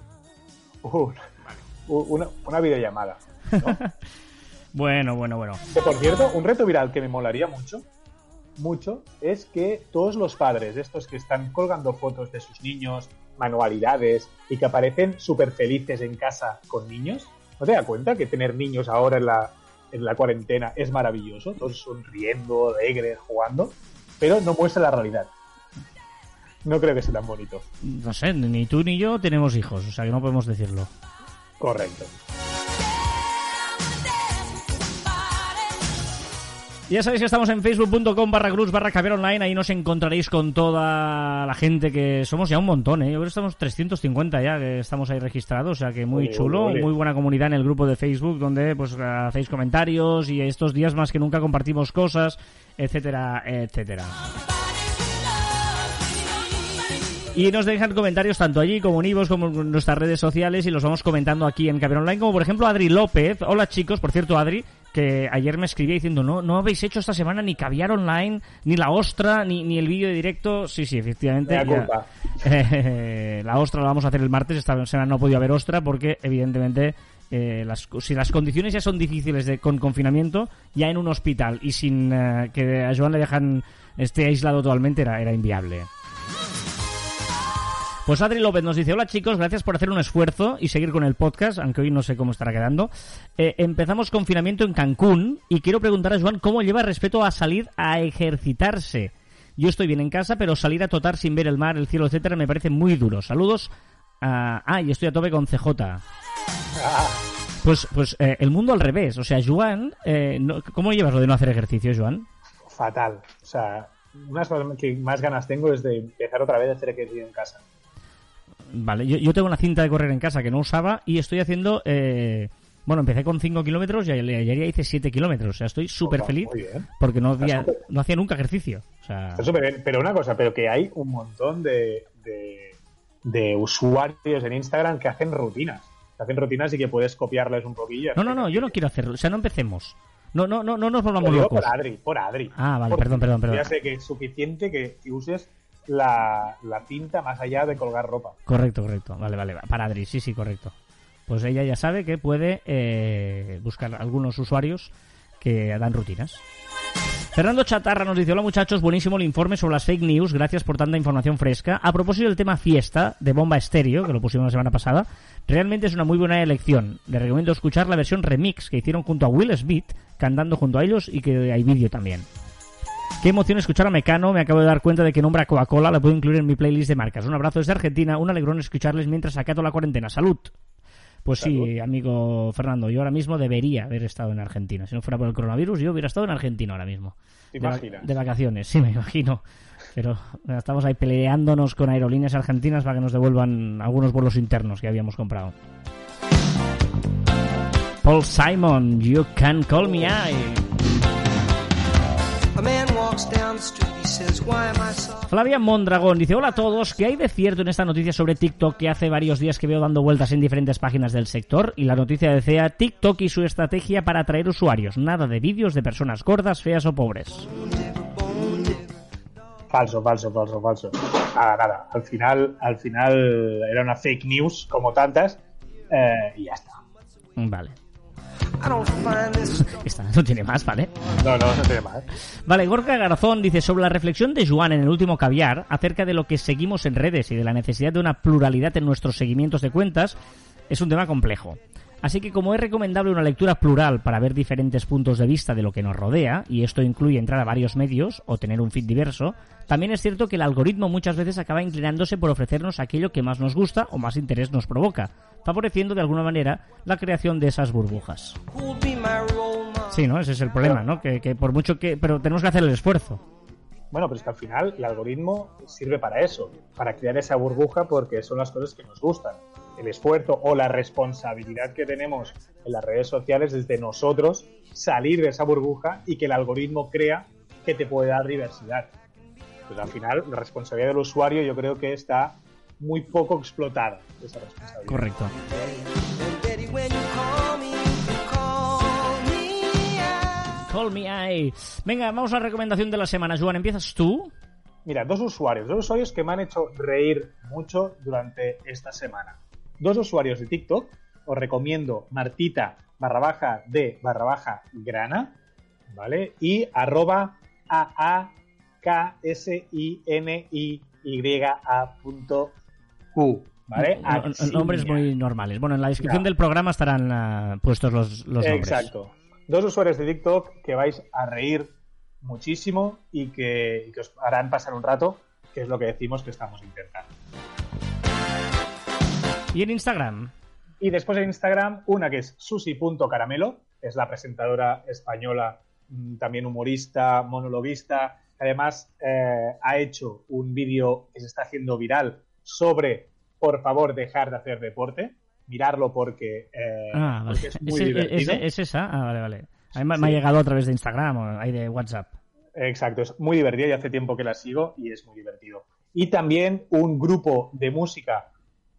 Speaker 2: un- un- una, una videollamada.
Speaker 1: Bueno, bueno, bueno.
Speaker 2: Que por cierto, un reto viral que me molaría mucho, mucho, es que todos los padres, estos que están colgando fotos de sus niños, manualidades, y que aparecen súper felices en casa con niños, ¿no te das cuenta que tener niños ahora en la, en la cuarentena es maravilloso? Todos sonriendo, alegres, jugando, pero no muestra la realidad. No creo que sea tan bonito.
Speaker 1: No sé, ni tú ni yo tenemos hijos, o sea que no podemos decirlo.
Speaker 2: Correcto.
Speaker 1: Ya sabéis que estamos en facebook.com barra cruz barra caber online, ahí nos encontraréis con toda la gente que somos ya un montón, ¿eh? Yo creo que estamos 350 ya que estamos ahí registrados, o sea que muy chulo, muy buena comunidad en el grupo de Facebook donde pues hacéis comentarios y estos días más que nunca compartimos cosas, etcétera, etcétera. Y nos dejan comentarios tanto allí como en Ivos como en nuestras redes sociales y los vamos comentando aquí en Caber Online, como por ejemplo Adri López. Hola chicos, por cierto Adri, que ayer me escribía diciendo, no, no habéis hecho esta semana ni caviar online, ni la ostra, ni, ni el vídeo de directo. Sí, sí, efectivamente.
Speaker 2: Culpa.
Speaker 1: Eh, la ostra la vamos a hacer el martes, esta semana no ha podido haber ostra porque evidentemente eh, las, si las condiciones ya son difíciles de, con confinamiento, ya en un hospital y sin eh, que a Joan le dejan esté aislado totalmente era, era inviable. Pues Adri López nos dice, hola chicos, gracias por hacer un esfuerzo y seguir con el podcast, aunque hoy no sé cómo estará quedando. Eh, empezamos confinamiento en Cancún y quiero preguntar a Joan cómo lleva respeto a salir a ejercitarse. Yo estoy bien en casa, pero salir a totar sin ver el mar, el cielo, etcétera, me parece muy duro. Saludos. a- ah, y estoy a tope con CJ. Pues, pues eh, el mundo al revés. O sea, Joan, eh, ¿cómo llevas lo de no hacer ejercicio, Joan?
Speaker 2: Fatal. O sea, una de las cosas que más ganas tengo es de empezar otra vez a hacer ejercicio en casa.
Speaker 1: Vale, yo, yo tengo una cinta de correr en casa que no usaba y estoy haciendo... eh, bueno, empecé con 5 kilómetros y ayer ya hice 7 kilómetros. O sea, estoy súper feliz porque no,
Speaker 2: súper.
Speaker 1: no hacía nunca ejercicio. O sea,
Speaker 2: Está súper bien. Pero una cosa, pero que hay un montón de, de, de usuarios en Instagram que hacen rutinas. Que hacen rutinas y que puedes copiarles un poquillo.
Speaker 1: no, no, no, yo no quiero hacerlo. O sea, no empecemos. No, no, no, no nos volvamos locos.
Speaker 2: por Adri, por Adri.
Speaker 1: Ah, vale, perdón, perdón, perdón.
Speaker 2: Ya sé que es suficiente que uses la, la más allá de colgar ropa.
Speaker 1: Correcto, correcto. Vale, vale. Para Adri, sí, sí, correcto. Pues ella ya sabe que puede eh, buscar algunos usuarios que dan rutinas. Fernando Chatarra nos dice, hola muchachos, buenísimo el informe sobre las fake news, gracias por tanta información fresca. A propósito del tema fiesta de Bomba Estéreo, que lo pusimos la semana pasada, realmente es una muy buena elección. Les recomiendo escuchar la versión remix que hicieron junto a Will Smith, cantando junto a ellos y que hay vídeo también. Qué emoción escuchar a Mecano, me acabo de dar cuenta de que nombra Coca-Cola, la puedo incluir en mi playlist de marcas. Un abrazo desde Argentina, un alegrón escucharles mientras acato la cuarentena. ¡Salud! Pues sí, amigo Fernando, yo ahora mismo debería haber estado en Argentina. Si no fuera por el coronavirus, yo hubiera estado en Argentina ahora mismo.
Speaker 2: ¿Te
Speaker 1: De, de vacaciones, sí, me imagino. Pero estamos ahí peleándonos con aerolíneas argentinas para que nos devuelvan algunos vuelos internos que habíamos comprado. Paul Simon, You Can Call Me I. Flavia Mondragón dice, hola a todos, ¿qué hay de cierto en esta noticia sobre TikTok que hace varios días que veo dando vueltas en diferentes páginas del sector? Y la noticia decía, TikTok y su estrategia para atraer usuarios, nada de vídeos de personas gordas, feas o pobres.
Speaker 2: Falso, falso, falso, falso. Nada, nada. Al final, al final era una fake news como tantas eh, y ya está.
Speaker 1: Vale, esta no tiene más, ¿vale?
Speaker 2: No, no, no tiene más.
Speaker 1: Vale, Gorka Garzón dice sobre la reflexión de Joan en el último caviar acerca de lo que seguimos en redes y de la necesidad de una pluralidad en nuestros seguimientos de cuentas, es un tema complejo. Así que como es recomendable una lectura plural para ver diferentes puntos de vista de lo que nos rodea, y esto incluye entrar a varios medios o tener un feed diverso, también es cierto que el algoritmo muchas veces acaba inclinándose por ofrecernos aquello que más nos gusta o más interés nos provoca, favoreciendo de alguna manera la creación de esas burbujas. Sí, ¿no? Ese es el problema, ¿no? Que, que por mucho que... Pero tenemos que hacer el esfuerzo.
Speaker 2: Bueno, pero es que al final el algoritmo sirve para eso, para crear esa burbuja porque son las cosas que nos gustan. El esfuerzo o la responsabilidad que tenemos en las redes sociales es de nosotros salir de esa burbuja y que el algoritmo crea que te puede dar diversidad. Pues al final la responsabilidad del usuario yo creo que está muy poco explotada, esa responsabilidad.
Speaker 1: Correcto.
Speaker 4: Call me,
Speaker 1: I. Venga, vamos a la recomendación de la semana. Joan, ¿empiezas tú?
Speaker 2: Mira, dos usuarios, dos usuarios que me han hecho reír mucho durante esta semana. Dos usuarios de TikTok, os recomiendo Martita barra baja de barra baja grana, ¿vale? Y arroba a a k s i n i y a punto q, ¿vale?
Speaker 1: Nombres muy normales. Bueno, en la descripción del programa estarán ah, puestos los, los nombres.
Speaker 2: Exacto. Dos usuarios de TikTok que vais a reír muchísimo y que, y que os harán pasar un rato, que es lo que decimos que estamos intentando.
Speaker 1: Y en Instagram.
Speaker 2: Y después en Instagram, una que es susi.caramelo, es la presentadora española, mm, también humorista, monologuista. Además, eh, ha hecho un vídeo que se está haciendo viral sobre, por favor, dejar de hacer deporte. Mirarlo porque, eh,
Speaker 1: Ah, vale.
Speaker 2: porque es muy
Speaker 1: ¿Es,
Speaker 2: divertido.
Speaker 1: es- es esa? Ah, vale, vale. A mí me,
Speaker 2: Sí.
Speaker 1: me ha llegado a través de Instagram o ahí de WhatsApp.
Speaker 2: Exacto, es muy divertido y hace tiempo que la sigo y es muy divertido. Y también un grupo de música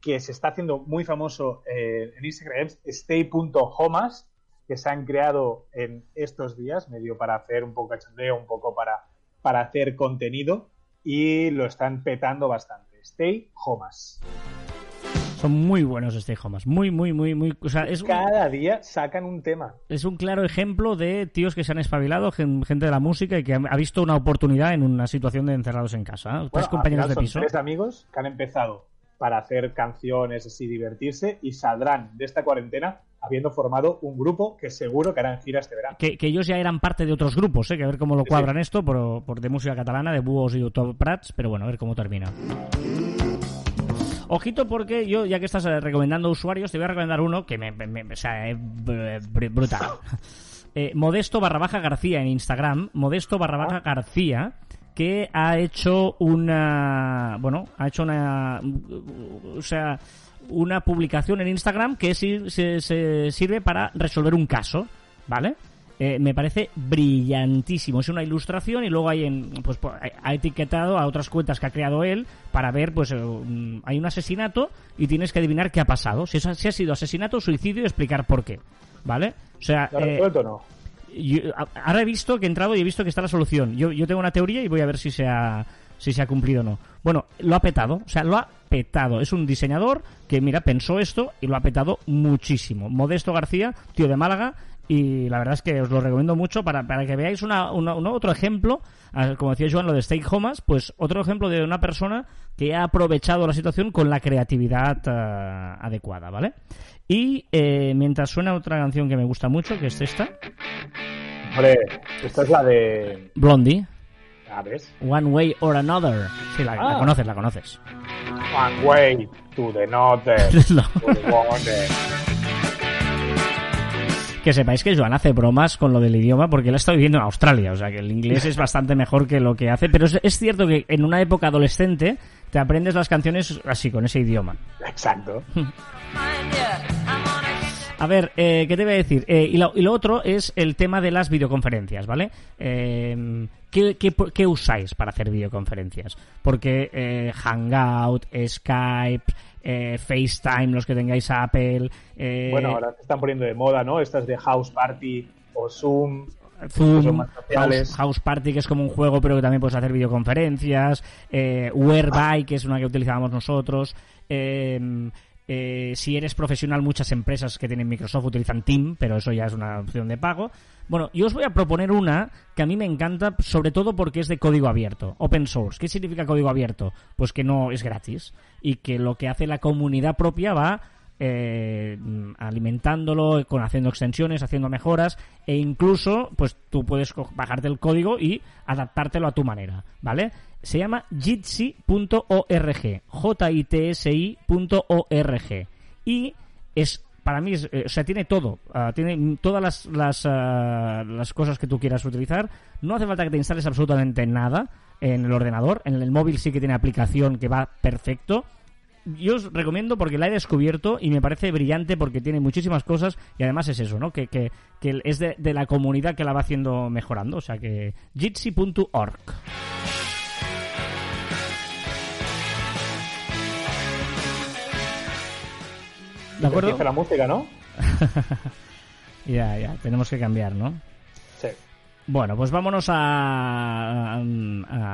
Speaker 2: que se está haciendo muy famoso eh, en Instagram, stay.homas, que se han creado en estos días, medio para hacer un poco cachondeo, un poco para, para hacer contenido y lo están petando bastante. Stay Homas.
Speaker 1: Son muy buenos Stay Homas. Muy, muy, muy, muy. O sea, es un,
Speaker 2: Cada día sacan un tema.
Speaker 1: es un claro ejemplo de tíos que se han espabilado, gen- gente de la música y que ha visto una oportunidad en una situación de encerrados en casa. Tres compañeros de
Speaker 2: son
Speaker 1: piso.
Speaker 2: Tres amigos que han empezado para hacer canciones así, divertirse y saldrán de esta cuarentena habiendo formado un grupo que seguro que harán gira este verano.
Speaker 1: Que, que ellos ya eran parte de otros grupos, ¿eh? que a ver cómo lo
Speaker 2: Sí,
Speaker 1: cuadran esto, por, por de música catalana, de búhos y top prats, pero bueno, a ver cómo termina. Ojito porque yo, ya que estás eh, recomendando usuarios, te voy a recomendar uno que me, me- me- o sea, es br- br- brutal. Eh, Modesto barra baja García en Instagram, Modesto barra baja García, que ha hecho una, bueno, ha hecho una, o sea, una publicación en Instagram que si- se, se sirve para resolver un caso, ¿vale? Eh, me parece brillantísimo. Es una ilustración y luego hay en, pues, ha etiquetado a otras cuentas que ha creado él para ver, pues, eh, un- hay un asesinato y tienes que adivinar qué ha pasado. Si, es- si ha sido asesinato, suicidio y explicar por qué. ¿Vale? O sea,
Speaker 2: ¿Lo ha
Speaker 1: eh,
Speaker 2: resuelto o no?
Speaker 1: Yo- ahora he visto que he entrado y he visto que está la solución. Yo, yo tengo una teoría y voy a ver si se ha si se ha cumplido o no. Bueno, lo ha petado, o sea, lo ha petado. Es un diseñador que, mira, pensó esto y lo ha petado muchísimo. Modesto García, tío de Málaga, y la verdad es que os lo recomiendo mucho para, para que veáis una, una- un otro ejemplo, como decía Joan, lo de Stake Homas, pues otro ejemplo de una persona que ha aprovechado la situación con la creatividad ah, adecuada, ¿vale? Y eh, mientras suena otra canción que me gusta mucho, que es esta,
Speaker 2: Hombre, esta es la de.
Speaker 1: Blondie,
Speaker 2: A ver.
Speaker 1: One Way or Another. Sí, la, la
Speaker 2: Ah.
Speaker 1: conoces, la conoces.
Speaker 2: One way to the northern.
Speaker 1: No.
Speaker 2: to the wonder.
Speaker 1: Que sepáis que Joan hace bromas con lo del idioma porque él está viviendo en Australia, o sea que el inglés es bastante mejor que lo que hace, pero es, es cierto que en una época adolescente te aprendes las canciones así, con ese idioma.
Speaker 2: Exacto.
Speaker 1: A ver, eh, ¿qué te voy a decir? Eh, y, lo, y lo otro es el tema de las videoconferencias, ¿vale? Eh, ¿qué, qué, qué usáis para hacer videoconferencias? Porque eh, Hangout, Skype, eh, FaceTime, los que tengáis Apple, eh,
Speaker 2: Bueno, ahora se están poniendo de moda, ¿no? Estas de House Party o Zoom.
Speaker 1: Zoom. House, House Party, que es como un juego, pero que también puedes hacer videoconferencias, eh, Whereby, que es una que utilizábamos nosotros. eh, eh, si eres profesional, muchas empresas que tienen Microsoft utilizan Team, pero eso ya es una opción de pago. Bueno, yo os voy a proponer una que a mí me encanta, sobre todo porque es de código abierto, open source. ¿Qué significa código abierto? Pues que no es gratis y que lo que hace la comunidad propia va eh, alimentándolo, con haciendo extensiones, haciendo mejoras e incluso pues tú puedes bajarte el código y adaptártelo a tu manera, ¿vale? Se llama jitsi.org, J-I-T-S-I.org y es para mí, es, eh, o sea, tiene todo. ah, tiene todas las, ah, las cosas que tú quieras utilizar. No hace falta que te instales absolutamente nada en el ordenador. En el móvil sí que tiene aplicación que va perfecto. Yo os recomiendo porque la he descubierto y me parece brillante porque tiene muchísimas cosas y además es eso, ¿no? Que, que, que es de, de la comunidad que la va haciendo mejorando. O sea que jitsi.org. ¿De acuerdo?
Speaker 2: Empieza la música, ¿no?
Speaker 1: Ya, ya, tenemos que cambiar, ¿no?
Speaker 2: Sí.
Speaker 1: Bueno, pues vámonos a, a,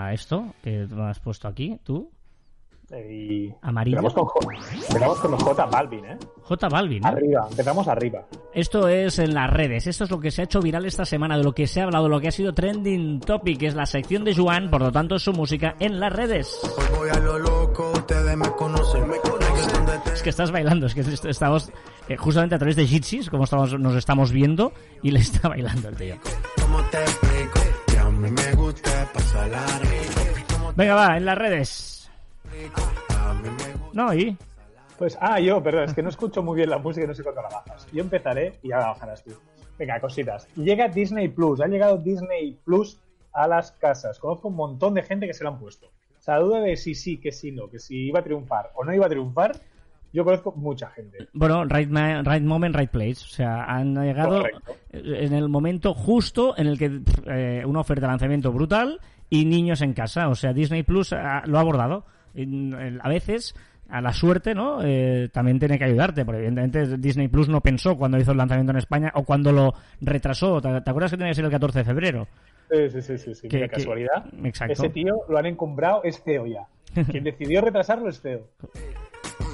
Speaker 1: a esto que has puesto aquí, tú.
Speaker 2: Y
Speaker 1: Amarillo.
Speaker 2: Empezamos con, J- empezamos con J Balvin, ¿eh?
Speaker 1: J Balvin. ¿no?
Speaker 2: Arriba, empezamos arriba.
Speaker 1: Esto es en las redes, esto es lo que se ha hecho viral esta semana, de lo que se ha hablado, lo que ha sido trending topic, que es la sección de Juan, por lo tanto es su música en las redes.
Speaker 3: Hoy voy a lo loco, ustedes me conocen,
Speaker 1: Es que estás bailando, es que est- estamos eh, justamente a través de Jitsis, como estamos, nos estamos viendo, y le está bailando el tío. Venga, va, en las redes. No, y...
Speaker 2: Pues, ah, yo, perdón, es que no escucho muy bien la música y no sé cuándo la bajas. Yo empezaré y ya la bajarás tú. Venga, cositas. Llega Disney Plus, ha llegado Disney Plus a las casas. Conozco un montón de gente que se lo han puesto. O sea, la duda de si sí, que si no, que si iba a triunfar o no iba a triunfar, yo conozco mucha gente.
Speaker 1: Bueno, right, right moment, right place. O sea, han llegado
Speaker 2: Correcto.
Speaker 1: en el momento justo en el que eh, una oferta de lanzamiento brutal y niños en casa. O sea, Disney Plus ah, lo ha abordado. En- A veces, a la suerte, ¿no? Eh, también tiene que ayudarte, porque evidentemente Disney Plus no pensó cuando hizo el lanzamiento en España o cuando lo retrasó. ¿Te, te acuerdas que tenía que ser el 14 de febrero?
Speaker 2: Sí, sí, sí, sí, sí.
Speaker 1: Que-
Speaker 2: Mira,
Speaker 1: que-
Speaker 2: casualidad.
Speaker 1: exacto.
Speaker 2: Ese tío lo han encumbrado, es feo ya. Quien decidió retrasarlo es feo.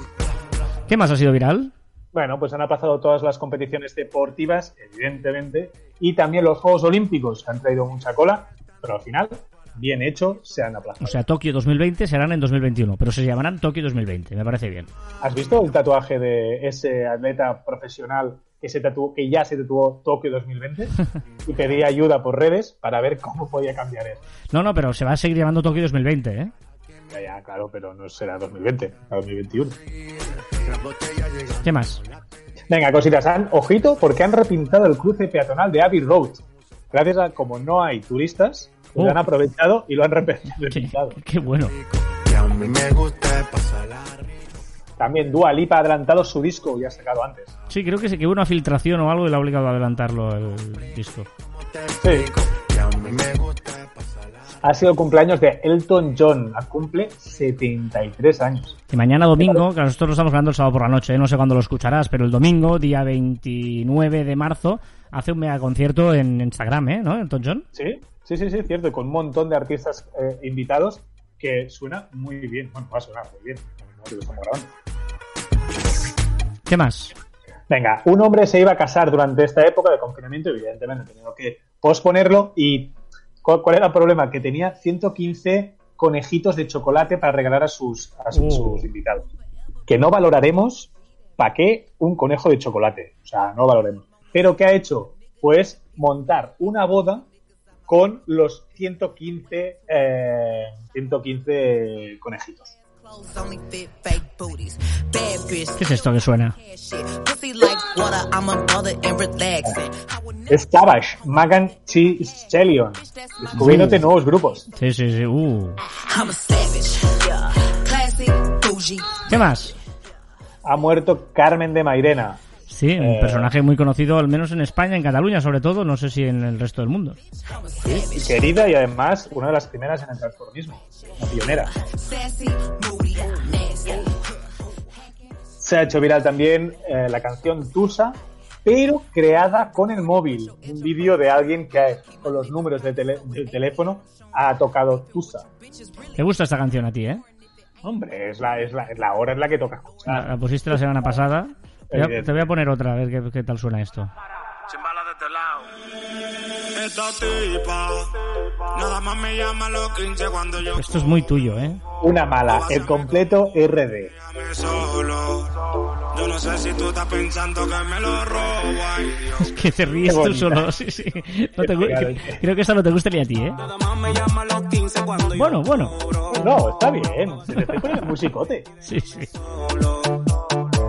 Speaker 1: ¿Qué más ha sido viral?
Speaker 2: Bueno, pues han pasado todas las competiciones deportivas, evidentemente, y también los Juegos Olímpicos, que han traído mucha cola, pero al final, bien hecho, se han aplazado.
Speaker 1: O sea, Tokio 2020 serán en 2021, pero se llamarán Tokio 2020. Me parece bien.
Speaker 2: ¿Has visto el tatuaje de ese atleta profesional que, se tatuó, que ya se tatuó Tokio 2020 y pedía ayuda por redes para ver cómo podía cambiar eso?
Speaker 1: No, no, pero se va a seguir llamando Tokio 2020, ¿eh?
Speaker 2: Ya, ya, claro, pero no será 2020, será 2021.
Speaker 1: ¿Qué más?
Speaker 2: Venga, cositas, han, ojito, porque han repintado el cruce peatonal de Abbey Road. Gracias a como no hay turistas, pues
Speaker 1: Oh.
Speaker 2: han aprovechado y lo han repe-
Speaker 1: Qué,
Speaker 2: repintado.
Speaker 1: qué bueno.
Speaker 3: Que a mí me gusta pasar largo.
Speaker 2: También Dua Lipa ha adelantado su disco y ha sacado antes.
Speaker 1: Sí, creo que sí que hubo una filtración o algo y le ha obligado a adelantarlo el disco.
Speaker 2: Sí. Ha sido el cumpleaños de Elton John. Cumple 73 años.
Speaker 1: Y mañana domingo, que nosotros lo estamos grabando el sábado por la noche, ¿eh? no sé cuándo lo escucharás, pero el domingo, día 29 de marzo, hace un mega concierto en Instagram, ¿eh? ¿No? Elton John.
Speaker 2: Sí, sí, sí, sí, cierto, con un montón de artistas eh, invitados que suena muy bien. Bueno, va a sonar muy bien, como que lo estamos grabando.
Speaker 1: ¿Qué más?
Speaker 2: Venga, un hombre se iba a casar durante esta época de confinamiento, evidentemente, ha tenido que posponerlo. ¿Y cuál, cuál era el problema? Que tenía 115 conejitos de chocolate para regalar a sus, a sus,
Speaker 1: Uh.
Speaker 2: sus invitados. Que no valoraremos para qué un conejo de chocolate. O sea, no lo valoremos. Pero ¿qué ha hecho? Pues montar una boda con los 115, eh, 115 conejitos.
Speaker 1: ¿Qué es esto que suena?
Speaker 2: Es Savage, Magan Chi Stallion, descubriéndote nuevos grupos.
Speaker 1: Sí, sí, sí. Uh. ¿Qué más?
Speaker 2: Ha muerto Carmen de Mairena.
Speaker 1: Sí, un
Speaker 2: Eh.
Speaker 1: personaje muy conocido, al menos en España, en Cataluña sobre todo, no sé si en el resto del mundo.
Speaker 2: querida y además una de las primeras en el transformismo, la pionera. Se ha hecho viral también eh, la canción Tusa, pero creada con el móvil. Un vídeo de alguien que con los números de tele- del teléfono ha tocado Tusa.
Speaker 1: ¿Te gusta esta canción a ti, eh?
Speaker 2: Hombre, es la, es la, es la hora en la que toca
Speaker 1: La,
Speaker 2: escuchar.
Speaker 1: la pusiste la semana pasada. Te voy a,
Speaker 2: Evidente.
Speaker 1: te voy a poner otra, a ver qué, qué tal suena esto.
Speaker 5: Chimbala de lado. Esta tipa, nada más me llama los 15 cuando yo
Speaker 1: Esto es muy tuyo, ¿eh?
Speaker 2: Una mala, el completo RD.
Speaker 5: me solo. Yo no sé si tú estás pensando que me lo robo. Ay, Dios.
Speaker 1: Es que te ríes tú solo, sí, sí. No te creo que esta no te gusta ni a ti, ¿eh?
Speaker 5: Nada más me llama los 15 cuando yo
Speaker 1: Bueno, bueno.
Speaker 2: No, está bien. Se te estoy poniendo musicote.
Speaker 1: Sí, sí.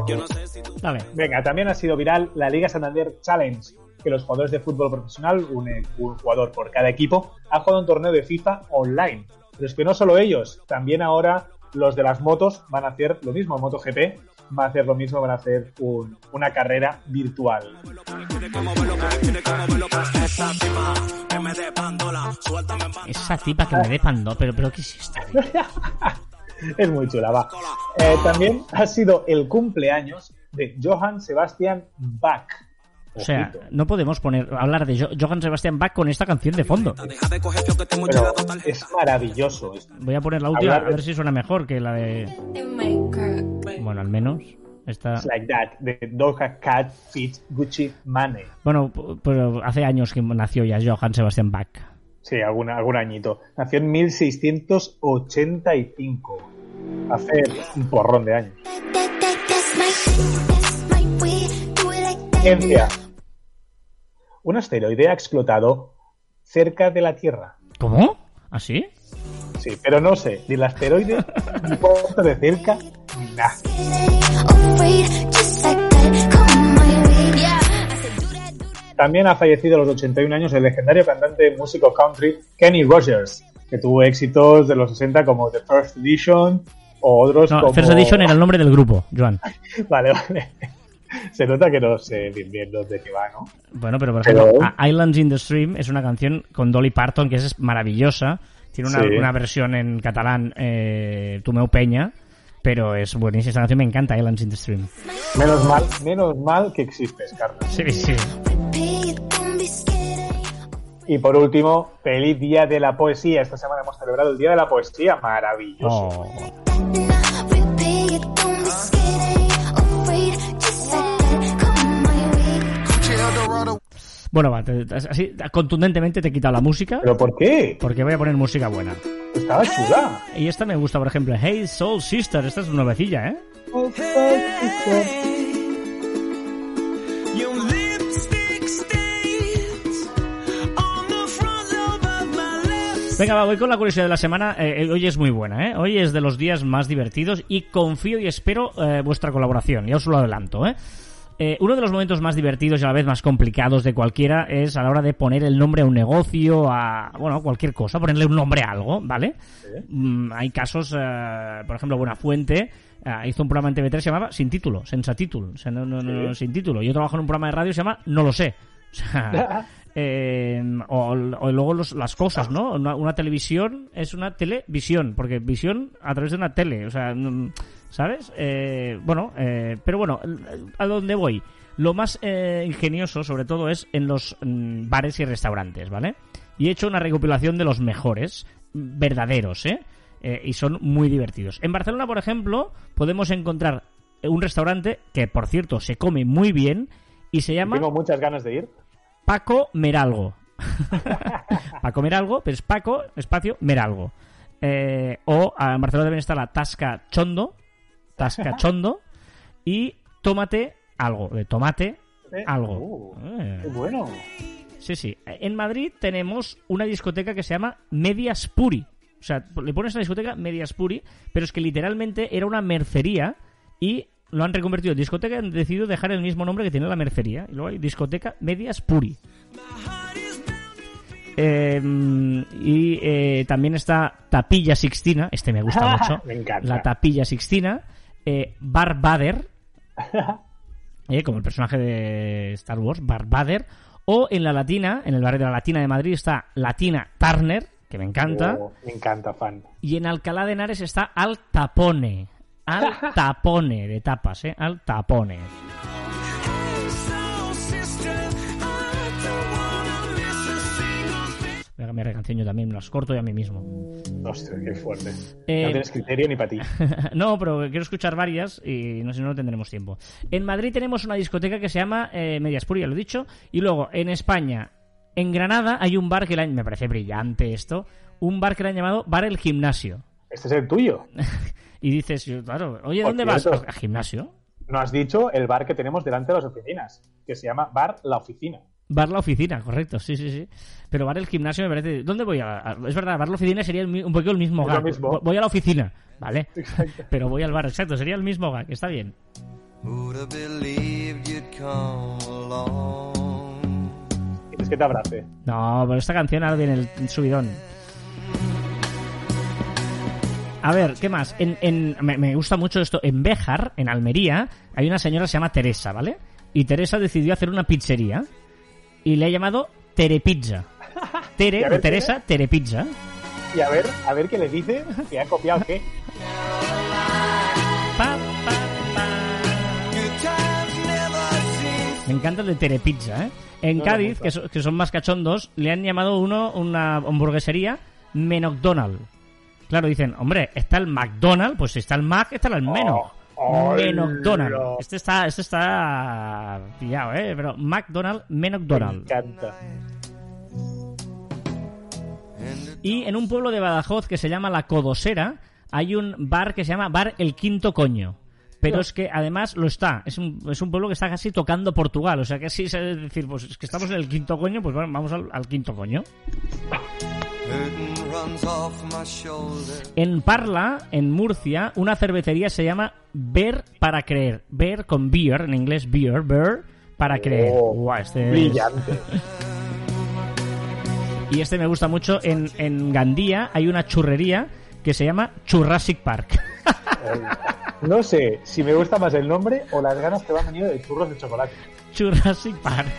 Speaker 5: Yo no sé
Speaker 1: Dale.
Speaker 2: Venga, también ha sido viral la Liga Santander Challenge, que los jugadores de fútbol profesional, un, eh, un jugador por cada equipo, han jugado un torneo de FIFA online. Pero es que no solo ellos, también ahora los de las motos van a hacer lo mismo, MotoGP va a hacer lo mismo, van a hacer un- una carrera virtual.
Speaker 5: pandola,
Speaker 1: Esa tipa que me dé pando, pero, pero ¿qué es esto?
Speaker 2: Es muy chula, va. Eh, también ha sido el cumpleaños de Johann Sebastian Bach.
Speaker 1: O sea, no podemos poner hablar de Jo- Johann Sebastian Bach con esta canción de fondo.
Speaker 2: Pero es maravilloso esto.
Speaker 1: Voy a poner la última, a
Speaker 2: de-
Speaker 1: ver si suena mejor que la de... Bueno, al menos. Esta...
Speaker 2: It's like that, de Doja Cat Fit Gucci Mane.
Speaker 1: Bueno, pero hace años que nació ya Johann Sebastian Bach.
Speaker 2: Sí, algún, algún añito. Nació en 1685. Hace un porrón de años. Ciencia. Un asteroide ha explotado cerca de la Tierra.
Speaker 1: ¿Cómo? ¿Así?
Speaker 2: Sí, pero no sé, ni el asteroide, ni cuánto de cerca, ni nada. También ha fallecido a los 81 años el legendario cantante de músico country Kenny Rogers, que tuvo éxitos de los 60 como The First Edition o otros
Speaker 1: No,
Speaker 2: como...
Speaker 1: First Edition era el nombre del grupo, Joan.
Speaker 2: Vale, vale. Se nota que no sé bien bien de qué va, ¿no?
Speaker 1: Bueno, pero por ejemplo,
Speaker 2: Pero-
Speaker 1: Islands in the Stream es una canción con Dolly Parton que es maravillosa. Tiene una,
Speaker 2: Sí.
Speaker 1: una versión en catalán, eh, Tu meu peña, pero es buenísima. Esta canción me encanta, Islands in the Stream.
Speaker 2: Menos mal, menos mal que existes, Carlos.
Speaker 1: Sí, sí.
Speaker 2: Y por último, feliz Día de la Poesía. Esta semana hemos celebrado el Día de la Poesía. Maravilloso.
Speaker 1: Oh. Bueno, va, te- te- así contundentemente te he quitado la música
Speaker 2: ¿Pero por qué?
Speaker 1: porque voy a poner música buena.
Speaker 2: Estaba chula.
Speaker 1: Y esta me gusta, por ejemplo, Hey Soul Sister. Esta es nuevecilla, ¿eh?
Speaker 5: Your
Speaker 1: Venga, va, voy con la curiosidad de la semana. Eh, hoy es muy buena, ¿eh? Hoy es de los días más divertidos y confío y espero eh, vuestra colaboración. Ya os lo adelanto, ¿eh? Eh, uno de los momentos más divertidos y a la vez más complicados de cualquiera es a la hora de poner el nombre a un negocio, a, bueno, cualquier cosa, ponerle un nombre a algo, ¿vale? Mm, hay casos, eh, por ejemplo, Buenafuente eh, hizo un programa en TV3 que se llamaba Sin Título, Senza Título, no, no, sin título. Yo trabajo en un programa de radio que se llama No lo sé. O sea, eh, o, o luego los- las cosas, ¿no? Una, una televisión es una televisión, porque visión a través de una tele, o sea, mm, ¿sabes? Eh, bueno, eh, pero bueno, a dónde voy. Lo más eh, ingenioso, sobre todo, es en los mm, bares y restaurantes, ¿vale? Y he hecho una recopilación de los mejores, verdaderos, ¿eh? Eh, y son muy divertidos. En Barcelona, por ejemplo, podemos encontrar un restaurante que, por cierto, se come muy bien y se llama
Speaker 2: Tengo muchas ganas de ir.
Speaker 1: Paco Meralgo. Paco Meralgo, pero es Paco, espacio, Meralgo. Eh, o en Barcelona también está la Tasca Chondo. Tasca Chondo. Y Tómate algo. De tomate
Speaker 2: Eh,
Speaker 1: algo.
Speaker 2: uh,
Speaker 1: Eh,
Speaker 2: qué bueno.
Speaker 1: Sí, sí. En Madrid tenemos una discoteca que se llama Medias Puri. O sea, le pones a la discoteca Medias Puri, pero es que literalmente era una mercería y lo han reconvertido en discoteca y han decidido dejar el mismo nombre que tiene la mercería. Y luego hay discoteca Medias Puri. Eh, y eh, también está Tapilla Sixtina, este me gusta mucho.
Speaker 2: Me encanta.
Speaker 1: La Tapilla Sixtina. Eh, Bar Bader, eh, como el personaje de Star Wars, Bar Bader. O en la Latina, en el barrio de la Latina de Madrid está Latina Turner, que me encanta.
Speaker 2: Oh, me encanta, fan.
Speaker 1: Y en Alcalá de Henares está Al Tapone. Al Tapone, de tapas, ¿eh? Al Tapone. Voy a cambiar de canción yo también, me las corto yo a mí mismo.
Speaker 2: Hostia, qué fuerte.
Speaker 1: Eh,
Speaker 2: no tienes criterio ni para ti.
Speaker 1: no, pero quiero escuchar varias y no sé, no tendremos tiempo. En Madrid tenemos una discoteca que se llama eh, Mediaspur, ya lo he dicho. Y luego, en España, en Granada, hay un bar que han- me parece brillante esto. Un bar que le han llamado Bar El Gimnasio.
Speaker 2: Este es el tuyo.
Speaker 1: Y dices, claro, oye, ¿dónde vas?
Speaker 2: cierto.
Speaker 1: ¿Al gimnasio?
Speaker 2: No has dicho el bar que tenemos delante de las oficinas, que se llama Bar La Oficina.
Speaker 1: Bar la oficina, correcto, sí, sí, sí. Pero bar el gimnasio me parece. ¿Dónde voy a.? Es verdad, bar la oficina sería el un poquito el mismo gag.
Speaker 2: mismo.
Speaker 1: Voy a la oficina, ¿vale?
Speaker 2: Exacto.
Speaker 1: Pero voy al bar, exacto, sería el mismo gag, está bien.
Speaker 2: ¿Quieres que te abrace?
Speaker 1: No, pero esta canción ahora viene el subidón. A ver, ¿qué más? En, en- me, me gusta mucho esto. En Béjar, en Almería, hay una señora que se llama Teresa, ¿vale? Y Teresa decidió hacer una pizzería y le ha llamado Terepizza. Tere,
Speaker 2: ver,
Speaker 1: Teresa, Terepizza.
Speaker 2: Y a ver, a ver qué le dice, que ha copiado qué.
Speaker 1: Pa, pa, pa. Me encanta el de Terepizza, ¿eh? En
Speaker 2: No,
Speaker 1: Cádiz, que, so- que son más cachondos, le han llamado uno una hamburguesería McDonald's. Claro, dicen, hombre, está el McDonald's, pues si está el Mac, está el Meno.
Speaker 2: Oh,
Speaker 1: McDonald's.
Speaker 2: hola.
Speaker 1: Este está, este está pillado, ¿eh? Pero McDonald's,
Speaker 2: Me
Speaker 1: McDonald's.
Speaker 2: encanta.
Speaker 1: Y en un pueblo de Badajoz que se llama La Codosera, hay un bar que se llama Bar El Quinto Coño. Pero es que además lo está. Es un, es un pueblo que está casi tocando Portugal. O sea que sí, es decir, pues es que estamos en el quinto coño, pues bueno, vamos al, al quinto coño. En Parla, en Murcia, una cervecería se llama Ver para Creer. Ver con beer, en inglés beer, beer para creer.
Speaker 2: Oh,
Speaker 1: este es-
Speaker 2: Brillante.
Speaker 1: Y este me gusta mucho. En, en Gandía hay una churrería que se llama Churrasic Park.
Speaker 2: No sé si me gusta más el nombre o las ganas que me han venido de churros de chocolate.
Speaker 1: Jurassic Park.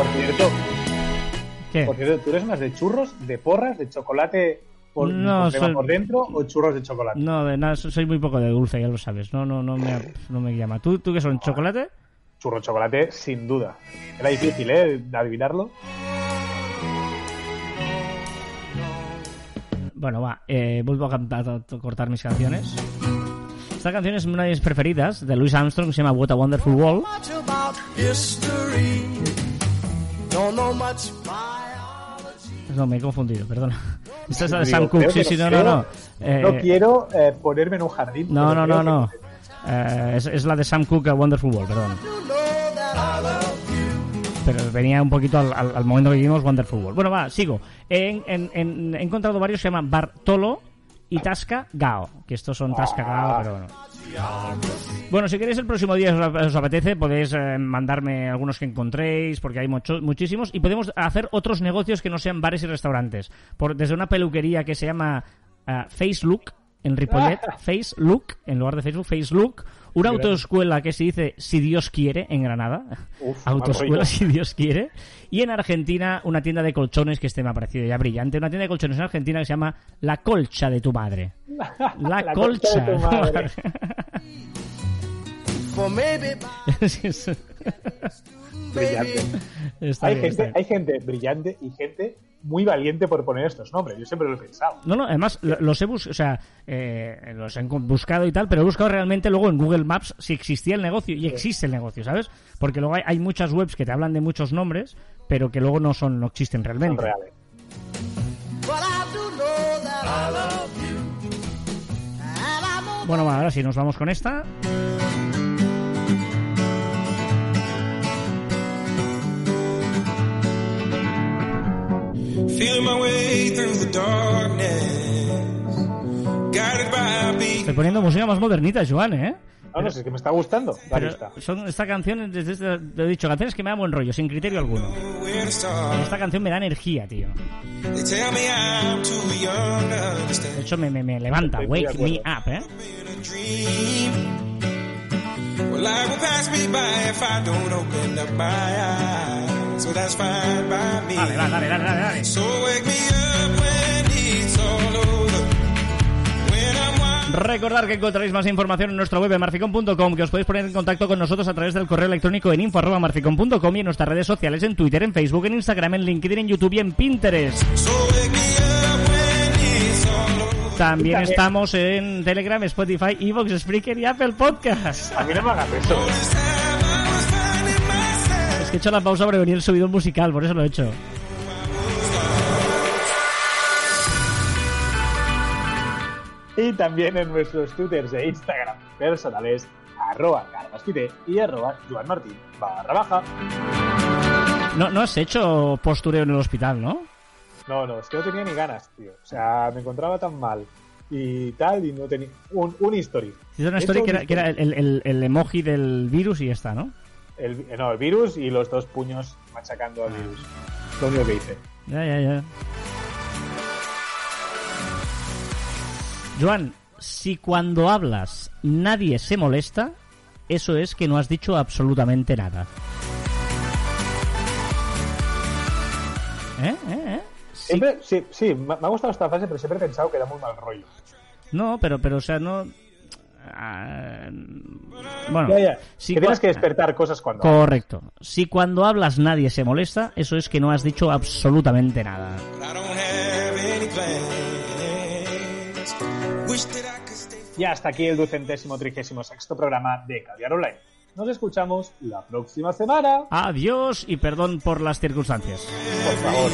Speaker 2: Por cierto,
Speaker 1: ¿Qué?
Speaker 2: por cierto, ¿tú eres más de churros, de porras, de chocolate por,
Speaker 1: No,
Speaker 2: por,
Speaker 1: soy-
Speaker 2: por dentro o churros de chocolate?
Speaker 1: No, de nada, soy muy poco de dulce, ya lo sabes. No, no, no me, no me llama. ¿Tú, ¿Tú qué son? ¿Chocolate?
Speaker 2: Churro de chocolate, sin duda. Era difícil, ¿eh? De adivinarlo.
Speaker 1: Bueno, va, eh, vuelvo a, cantar, a cortar mis canciones. Esta canción es una de mis preferidas, de Louis Armstrong, que se llama What a Wonderful World. No, me he confundido, perdona. Esta es la de Sam Cooke, sí, sí, no,
Speaker 2: no
Speaker 1: no. Eh,
Speaker 2: no quiero eh, ponerme en un jardín.
Speaker 1: no, no, no, no. Eh, es, es la de Sam Cooke, A Wonderful World, perdón. Pero venía un poquito al, al- al momento que vivimos Wonderful World. Bueno, va, sigo. En- en- en- he encontrado varios que se llaman Bartolo y Tasca Gao. Que estos son Tasca Gao, pero bueno. Bueno, si queréis el próximo día os, apetece, podéis eh, mandarme algunos que encontréis, porque hay mucho- muchísimos, y podemos hacer otros negocios que no sean bares y restaurantes. Por, desde una peluquería que se llama eh, Face Look, en Ripollet, Face Look, en lugar de Facebook, Face Look. Una autoescuela que se dice Si Dios quiere, en Granada.
Speaker 2: Uf,
Speaker 1: autoescuela. Si Dios quiere. Y en Argentina, una tienda de colchones que este me ha parecido ya brillante. Una tienda de colchones en Argentina que se llama La Colcha de tu Madre. La,
Speaker 2: La
Speaker 1: colcha.
Speaker 2: de tu madre. Brillante. Hay gente, hay gente brillante y gente muy valiente por poner estos nombres. Yo siempre lo he pensado.
Speaker 1: No, no, además lo- los he buscado, o sea, eh, los he buscado y tal, pero he buscado realmente luego en Google Maps si existía el negocio y existe el negocio, ¿sabes? Porque luego hay, hay muchas webs que te hablan de muchos nombres, pero que luego no son, no existen
Speaker 2: Son
Speaker 1: realmente.
Speaker 2: reales.
Speaker 4: know
Speaker 1: Bueno, ahora sí, nos vamos con esta. Estoy poniendo música más modernita, Joan, ¿eh?
Speaker 2: No, no sé, es que me está gustando. La
Speaker 1: Pero
Speaker 2: lista.
Speaker 1: son esta canción, desde este- te he dicho, canciones que me dan buen rollo, sin criterio alguno. Esta canción me da energía, tío. De hecho, me, me, me levanta,
Speaker 2: Estoy
Speaker 1: wake me up, ¿eh?
Speaker 5: Well, So that's fine by me.
Speaker 1: Dale, dale, dale, dale, dale.
Speaker 5: So wake me up when it's all over. When I'm wild.
Speaker 1: Recordar que encontraréis más información en nuestra web en marficon.com, que os podéis poner en contacto con nosotros a través del correo electrónico en info.marficon.com y en nuestras redes sociales en Twitter, en Facebook, en Instagram, en LinkedIn, en YouTube y en Pinterest.
Speaker 5: So wake me up when it's all over.
Speaker 1: También
Speaker 2: También.
Speaker 1: estamos en Telegram, Spotify, Evox, Spreaker y Apple Podcast.
Speaker 2: A mí no me hagas eso.
Speaker 1: Es que he hecho la pausa para venir el subidón musical, por eso lo he hecho.
Speaker 2: Y también en nuestros twitters e Instagram personales, arroba y arroba juanmartin barra baja.
Speaker 1: No, no has hecho postureo en el hospital, ¿no?
Speaker 2: No, no, es que no tenía ni ganas, tío. O sea, me encontraba tan mal y tal, y no tenía... Un, un history.
Speaker 1: Hiciste una
Speaker 2: He
Speaker 1: story que era, que era el, el- el emoji del virus y ya está, ¿no?
Speaker 2: El, no, el virus y los dos puños machacando al virus. Lo único que hice.
Speaker 1: Ya, ya, ya. Joan, si cuando hablas nadie se molesta, eso es que no has dicho absolutamente nada. ¿Eh? ¿Eh? ¿Eh? Sí.
Speaker 2: Siempre, sí, sí, me ha gustado esta frase, pero siempre he pensado que da muy mal rollo.
Speaker 1: No, pero, pero, o sea, no... Ah, bueno,
Speaker 2: Ya, ya.
Speaker 1: si
Speaker 2: que tienes que despertar cosas cuando...
Speaker 1: Correcto. Si cuando hablas nadie se molesta, eso es que no has dicho absolutamente nada.
Speaker 2: Y hasta aquí el ducentésimo trigésimo sexto programa de Caviar Online. Nos escuchamos la próxima semana.
Speaker 1: Adiós y perdón por las circunstancias.
Speaker 2: Por favor.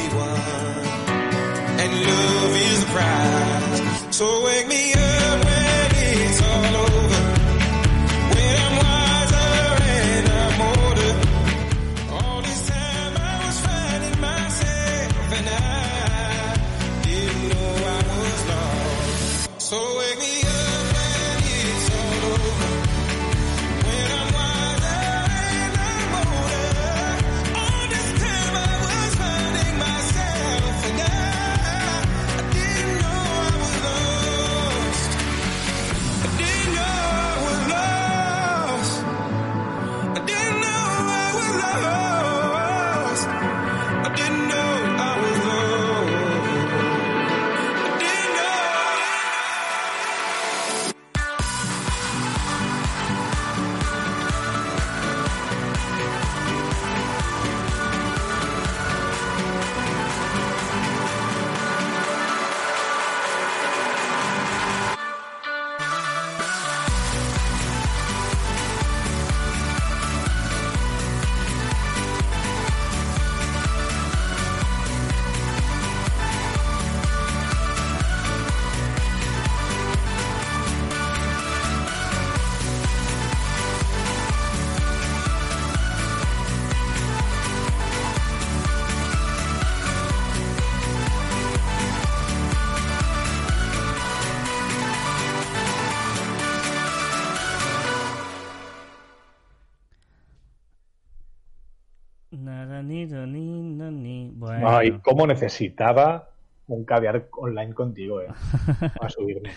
Speaker 2: Cómo necesitaba un caviar online contigo, eh. A subirme.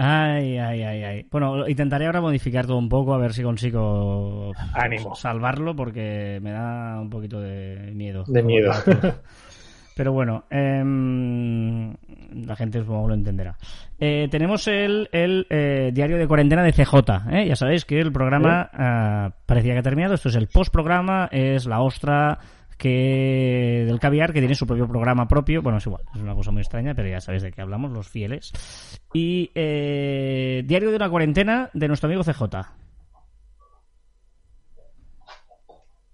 Speaker 1: Ay, ay, ay, ay. Bueno, intentaré ahora modificar todo un poco a ver si consigo
Speaker 2: Ánimo.
Speaker 1: salvarlo porque me da un poquito de miedo.
Speaker 2: De miedo.
Speaker 1: Pero bueno, em, la gente supongo lo entenderá. Eh, tenemos el, el, eh, diario de cuarentena de CJ. ¿eh? Ya sabéis que el programa parecía que ha terminado. Esto es el postprograma, es la ostra que del caviar que tiene su propio programa propio. Bueno, es igual, es una cosa muy extraña, pero ya sabéis de qué hablamos, los fieles. Y eh, diario de una cuarentena de nuestro amigo CJ.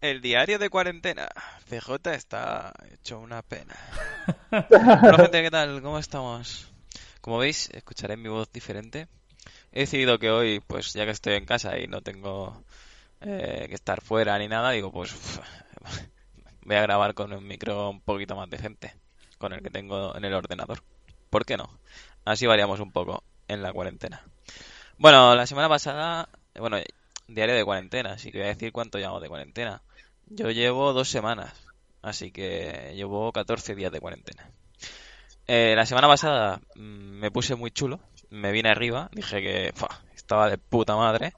Speaker 6: El diario de cuarentena. CJ está hecho una pena. Hola gente, ¿qué tal? ¿Cómo estamos? Como veis, escucharé mi voz diferente. He decidido que hoy, pues ya que estoy en casa y no tengo eh, que estar fuera ni nada, digo, pues uf, voy a grabar con un micro un poquito más decente, con el que tengo en el ordenador. ¿Por qué no? Así variamos un poco en la cuarentena. Bueno, la semana pasada, bueno, diario de cuarentena, así que voy a decir cuánto llevamos de cuarentena. Yo llevo dos semanas, así que llevo 14 días de cuarentena. Eh, la semana pasada mm, me puse muy chulo, me vine arriba, dije que estaba de puta madre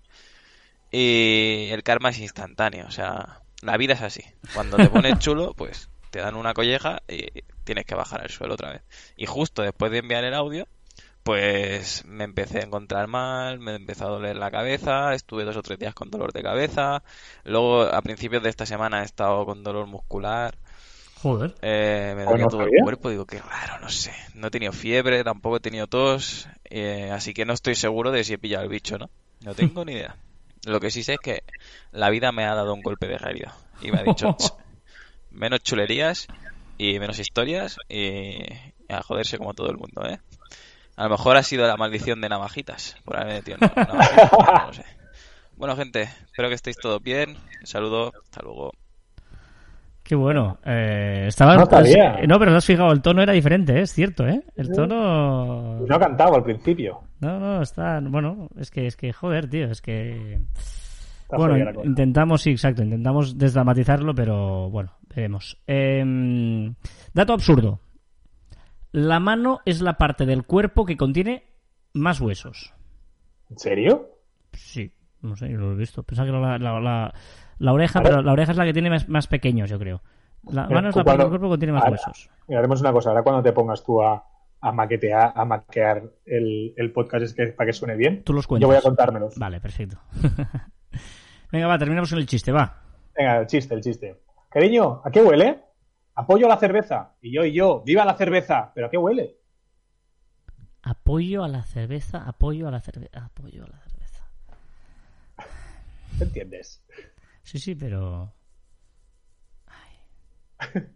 Speaker 6: y el karma es instantáneo, o sea, la vida es así. Cuando te pones chulo, pues te dan una colleja y tienes que bajar al suelo otra vez. Y justo después de enviar el audio, pues me empecé a encontrar mal, me empezó a doler la cabeza, estuve dos o tres días con dolor de cabeza, luego a principios de esta semana he estado con dolor muscular,
Speaker 1: Joder.
Speaker 6: eh, me dolía
Speaker 2: no
Speaker 6: todo el cuerpo, digo, qué raro, no sé, no he tenido fiebre, tampoco he tenido tos, eh, así que no estoy seguro de si he pillado el bicho, ¿no? No tengo ni idea. Lo que sí sé es que la vida me ha dado un golpe de realidad y me ha dicho, "Ch, menos chulerías y menos historias y a joderse como todo el mundo, ¿eh? A lo mejor ha sido la maldición de navajitas por haberme metido en navajitas, no lo sé. Bueno, gente, espero que estéis todos bien. Un saludo, hasta luego.
Speaker 1: Qué bueno. Eh, estaba,
Speaker 2: No sabía.
Speaker 1: no, pero no has fijado, el tono era diferente, ¿eh? es cierto, ¿eh? El tono...
Speaker 2: No cantaba al principio.
Speaker 1: No, no, está... Bueno, es que, es que joder, tío, es que...
Speaker 2: Está
Speaker 1: bueno, intentamos, sí, exacto, intentamos desdramatizarlo, pero bueno, veremos. Em, dato absurdo. La mano es la parte del cuerpo que contiene más huesos.
Speaker 2: ¿En serio?
Speaker 1: Sí, no sé, yo lo he visto. Pensaba que era la, la, la- la oreja,
Speaker 2: Ahora-
Speaker 1: pero la oreja es la que tiene más, más pequeños, yo creo. La mano es la parte del cuerpo que contiene más
Speaker 2: ahora-
Speaker 1: huesos.
Speaker 2: Mira, haremos una cosa. Ahora cuando te pongas tú a, a maquetear, a maquear el, el podcast es que, para que suene bien,
Speaker 1: Tú los cuentas.
Speaker 2: yo voy a contármelos.
Speaker 1: Vale, perfecto. Venga, va, terminamos con el chiste, va.
Speaker 2: Venga, el chiste, el chiste. Cariño, ¿a qué huele? Apoyo a la cerveza. Y yo, y yo, ¡viva la cerveza! ¿Pero a qué huele?
Speaker 1: Apoyo a la cerveza, apoyo a la cerveza, apoyo a la cerveza.
Speaker 2: ¿Te entiendes?
Speaker 1: Sí, sí, pero... Ay.